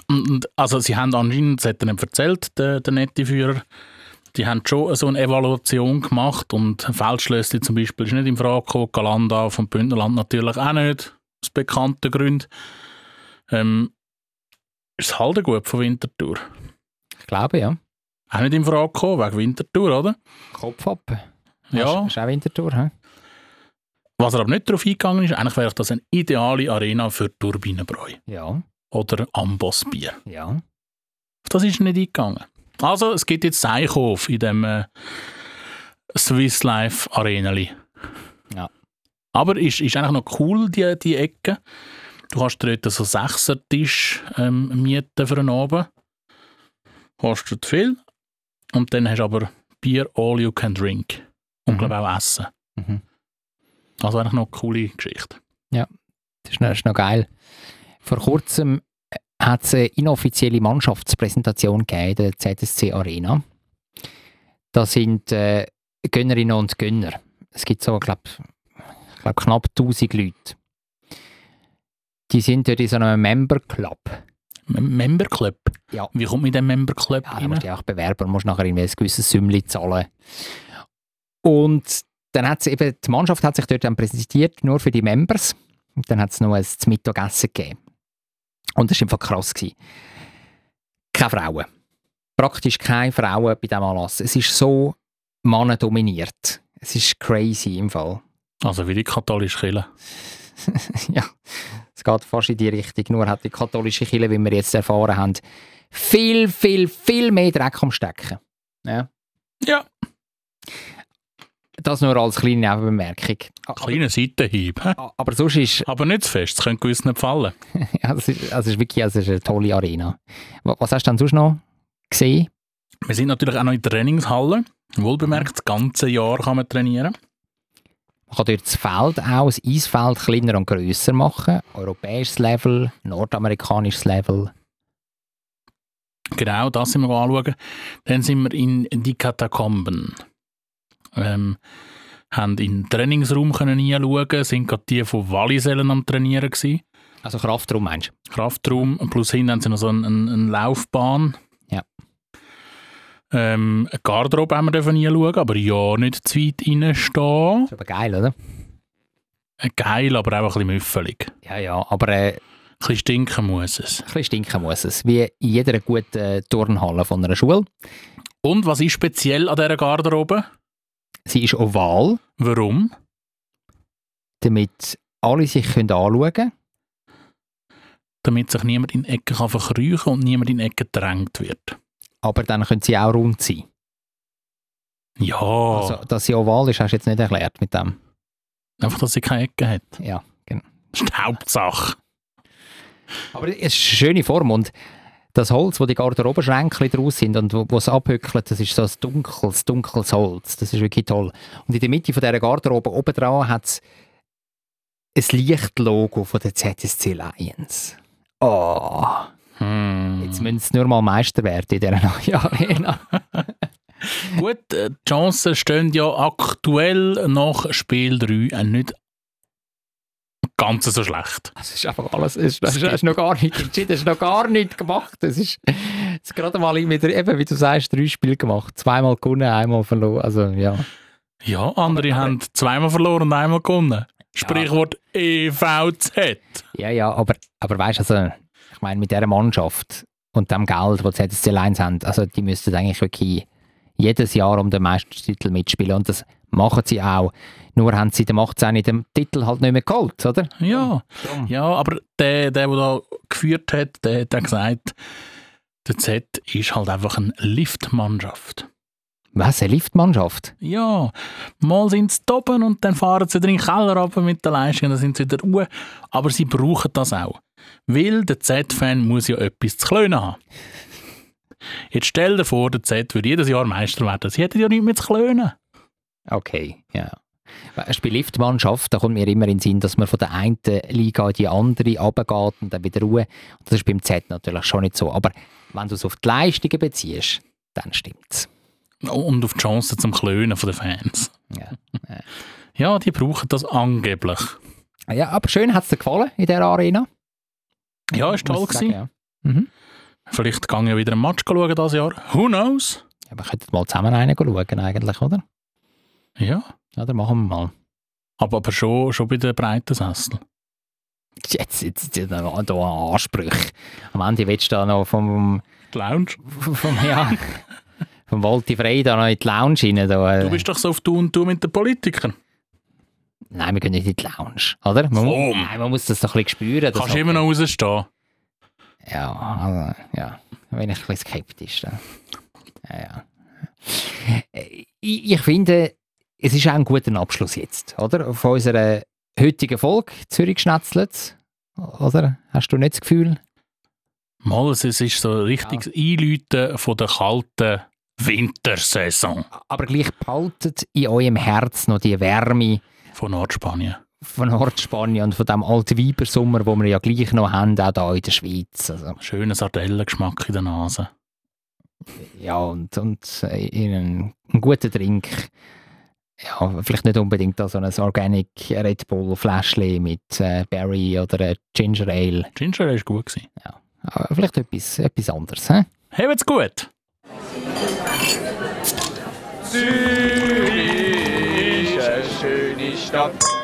[SPEAKER 2] Und, also sie haben anscheinend, das hat er nicht erzählt, der, der nette Führer, die haben schon so eine Evaluation gemacht und Feldschlössli zum Beispiel ist nicht in Frage gekommen, Galanda vom Bündnerland natürlich auch nicht, aus bekannten Gründen. Ähm, ist das Haldengut von Winterthur?
[SPEAKER 1] Ich glaube, ja.
[SPEAKER 2] Auch nicht in Frage gekommen, wegen Winterthur, oder?
[SPEAKER 1] Kopf ab.
[SPEAKER 2] Ja.
[SPEAKER 1] Ist auch Winterthur, hä?
[SPEAKER 2] Was er aber nicht darauf eingegangen ist, eigentlich wäre das eine ideale Arena für Turbinenbräu
[SPEAKER 1] Ja,
[SPEAKER 2] oder Ambossbier.
[SPEAKER 1] ja.
[SPEAKER 2] Auf das ist nicht eingegangen. Also, es gibt jetzt Seichhof in dem äh, Swiss Life Arenali.
[SPEAKER 1] Ja.
[SPEAKER 2] Aber ist, ist eigentlich noch cool, die, die Ecke. Du kannst dort so Sechsertisch ähm, mieten für einen Abend. Kostet viel. Und dann hast du aber Bier all you can drink. Und
[SPEAKER 1] Mhm.
[SPEAKER 2] glaube auch Essen.
[SPEAKER 1] Mhm.
[SPEAKER 2] Also eigentlich noch eine coole Geschichte.
[SPEAKER 1] Das ist noch, ist noch geil. Vor kurzem hat es eine inoffizielle Mannschaftspräsentation gegeben in der ZSC Arena. Da sind äh, Gönnerinnen und Gönner. Es gibt so, glaube glaub, knapp 1000 Leute. Die sind dort in so einem Member Club.
[SPEAKER 2] Mem- Member Club.
[SPEAKER 1] Ja.
[SPEAKER 2] Wie kommt man in den Member Club
[SPEAKER 1] Ja, da musst du dich auch bewerben, musst nachher irgendwie ein gewisses Sümmli zahlen. Und dann hat eben, die Mannschaft hat sich dort dann präsentiert, nur für die Members. Und dann hat es noch ein Mittagessen gegeben. Und das war einfach krass. Gewesen. Keine Frauen. Praktisch keine Frauen bei diesem Anlass. Es ist so mannendominiert. Es ist crazy im Fall.
[SPEAKER 2] Also wie die katholische Kirche.
[SPEAKER 1] ja, es geht fast in die Richtung. Nur hat die katholische Kirche, wie wir jetzt erfahren haben, viel, viel, viel mehr Dreck am Stecken. Ja.
[SPEAKER 2] Ja.
[SPEAKER 1] Das nur als kleine Nebenbemerkung.
[SPEAKER 2] Kleiner Seitenhieb.
[SPEAKER 1] Aber sonst ist,
[SPEAKER 2] Aber nicht zu fest, es könnte gewiss nicht fallen.
[SPEAKER 1] ja, es ist, also ist wirklich also es ist eine tolle Arena. Wa- Was hast du denn sonst noch gesehen?
[SPEAKER 2] Wir sind natürlich auch noch in der Trainingshalle. Wohlbemerkt, das ganze Jahr kann man trainieren.
[SPEAKER 1] Man kann dort das Feld auch, das Eisfeld kleiner und grösser machen. Europäisches Level, nordamerikanisches Level.
[SPEAKER 2] Genau, das sind wir anschauen. Dann sind wir in die Katakomben. Ähm, haben in den Trainingsraum können hinschauen, sind gerade die von Wallisellen am Trainieren gewesen.
[SPEAKER 1] Also Kraftraum meinst du?
[SPEAKER 2] Kraftraum, plus hinten haben sie noch so eine, eine, Laufbahn.
[SPEAKER 1] Ja.
[SPEAKER 2] Ähm, eine Garderobe haben wir hinschauen, aber ja, nicht zu weit reinstehen.
[SPEAKER 1] Ist aber geil, oder?
[SPEAKER 2] Äh, Geil, aber auch ein bisschen müffelig.
[SPEAKER 1] Ja, ja, aber äh,
[SPEAKER 2] Ein bisschen stinken muss es.
[SPEAKER 1] ein bisschen stinken muss es. Wie in jeder guten äh, Turnhalle von einer Schule.
[SPEAKER 2] Und was ist speziell an dieser Garderobe?
[SPEAKER 1] Sie ist oval,
[SPEAKER 2] Warum?
[SPEAKER 1] damit alle sich können anschauen können.
[SPEAKER 2] Damit sich niemand in die Ecke kann und niemand in die Ecke gedrängt wird.
[SPEAKER 1] Aber dann können sie auch rund sein.
[SPEAKER 2] Ja,
[SPEAKER 1] Also, dass sie oval ist, hast du jetzt nicht erklärt mit dem.
[SPEAKER 2] einfach, dass sie keine Ecke hat.
[SPEAKER 1] Ja.
[SPEAKER 2] Das ist die Hauptsache.
[SPEAKER 1] Aber es ist eine schöne Form und das Holz, wo die Garderobenschränke draus sind und wo es abhöckelt, das ist so ein dunkles, dunkles Holz. Das ist wirklich toll. Und in der Mitte von dieser Garderobe oben dran hat es ein Lichtlogo von der ZSC Lions. Oh,
[SPEAKER 2] Hm.
[SPEAKER 1] jetzt müssen sie nur mal Meister werden in dieser neuen Arena.
[SPEAKER 2] Gut, äh, die Chancen stehen ja aktuell nach Spiel 3 auch nicht ganz so schlecht.
[SPEAKER 1] Das ist einfach alles, es ist, das ist, noch gar nicht entschieden, das ist noch gar nicht gemacht. Das ist, ist gerade mal mit, eben, wie du sagst, drei Spiele gemacht. Zweimal gewonnen, einmal verloren. Also, ja.
[SPEAKER 2] Ja, andere
[SPEAKER 1] Aber-
[SPEAKER 2] haben zweimal verloren und einmal gewonnen. Sprichwort E EVZ.
[SPEAKER 1] Ja, ja, aber, aber weißt du, also, ich meine, mit dieser Mannschaft und dem Geld, das die ZSC Lions haben, also die müssten eigentlich wirklich jedes Jahr um den Meistertitel mitspielen und das machen sie auch. Nur haben sie dem 18 den Titel halt nicht mehr geholt, oder?
[SPEAKER 2] Ja, ja, aber der, der, der da geführt hat, der hat gesagt, der Z ist halt einfach eine Liftmannschaft.
[SPEAKER 1] Was, eine Liftmannschaft?
[SPEAKER 2] Ja, mal sind sie oben und dann fahren sie wieder in den Keller runter mit der Leistung, dann sind sie wieder ruhe. Aber sie brauchen das auch. Weil der Z-Fan muss ja etwas zu klönen haben. Jetzt stell dir vor, der Z würde jedes Jahr Meister werden. Sie hätten ja nichts mehr zu klönen.
[SPEAKER 1] Okay, ja. Weißt, bei Liftmannschaft, da kommt mir immer in den Sinn, dass man von der einen Liga in die andere runtergeht und dann wieder Ruhe. Das ist beim Z natürlich schon nicht so. Aber wenn du es auf die Leistungen beziehst, dann stimmt's.
[SPEAKER 2] Und auf die Chancen zum Klönen den Fans.
[SPEAKER 1] Ja,
[SPEAKER 2] Ja, die brauchen das angeblich.
[SPEAKER 1] ja aber schön hat es dir gefallen in dieser Arena.
[SPEAKER 2] Ja, ist toll
[SPEAKER 1] sagen, ja. Mhm.
[SPEAKER 2] Vielleicht gehe ich wieder einen Match schauen dieses Jahr. Who knows?
[SPEAKER 1] Ja, wir könnten mal zusammen rein schauen eigentlich, oder?
[SPEAKER 2] Ja.
[SPEAKER 1] Ja, dann machen wir mal.
[SPEAKER 2] Aber, aber schon, schon bei den breiten Sessel.
[SPEAKER 1] Jetzt, jetzt, jetzt da da Ansprüche. Am Ende willst du da noch vom,
[SPEAKER 2] Die Lounge.
[SPEAKER 1] vom, ja, vom Volti Frey da noch in die Lounge rein. Da, äh.
[SPEAKER 2] Du bist doch so auf Du und Du mit den Politikern.
[SPEAKER 1] Nein, wir gehen nicht in die Lounge, oder? Man,
[SPEAKER 2] Warum?
[SPEAKER 1] nein, man muss das doch ein bisschen spüren.
[SPEAKER 2] Kannst du immer noch rausstehen.
[SPEAKER 1] Ja, also, ja, bin ich ein bisschen skeptisch. Da. Ja, ja. Äh, Ich, ich finde, es ist auch ein guter Abschluss jetzt, oder? Von unserer heutigen Folge Zürich schnetzelt, oder? Hast du nicht das Gefühl?
[SPEAKER 2] Mal, es ist so ein richtiges Einläuten von der kalten Wintersaison
[SPEAKER 1] Aber gleich behaltet in eurem Herz noch die Wärme
[SPEAKER 2] von Nordspanien.
[SPEAKER 1] Von Nordspanien und von dem alten Weibersommer, wo wir ja gleich noch haben, auch hier in der Schweiz. Also,
[SPEAKER 2] Schöner Sardellengeschmack in der Nase.
[SPEAKER 1] ja, und, und äh, in einen, einen guten Drink. Ja, vielleicht nicht unbedingt so ein Organic Red Bull Fläschchen mit äh, Berry oder äh, Ginger Ale.
[SPEAKER 2] Ginger Ale war gut. Gewesen.
[SPEAKER 1] Aber vielleicht etwas, etwas anderes. He?
[SPEAKER 2] Habt's gut!
[SPEAKER 3] Zürich ist eine schöne Stadt.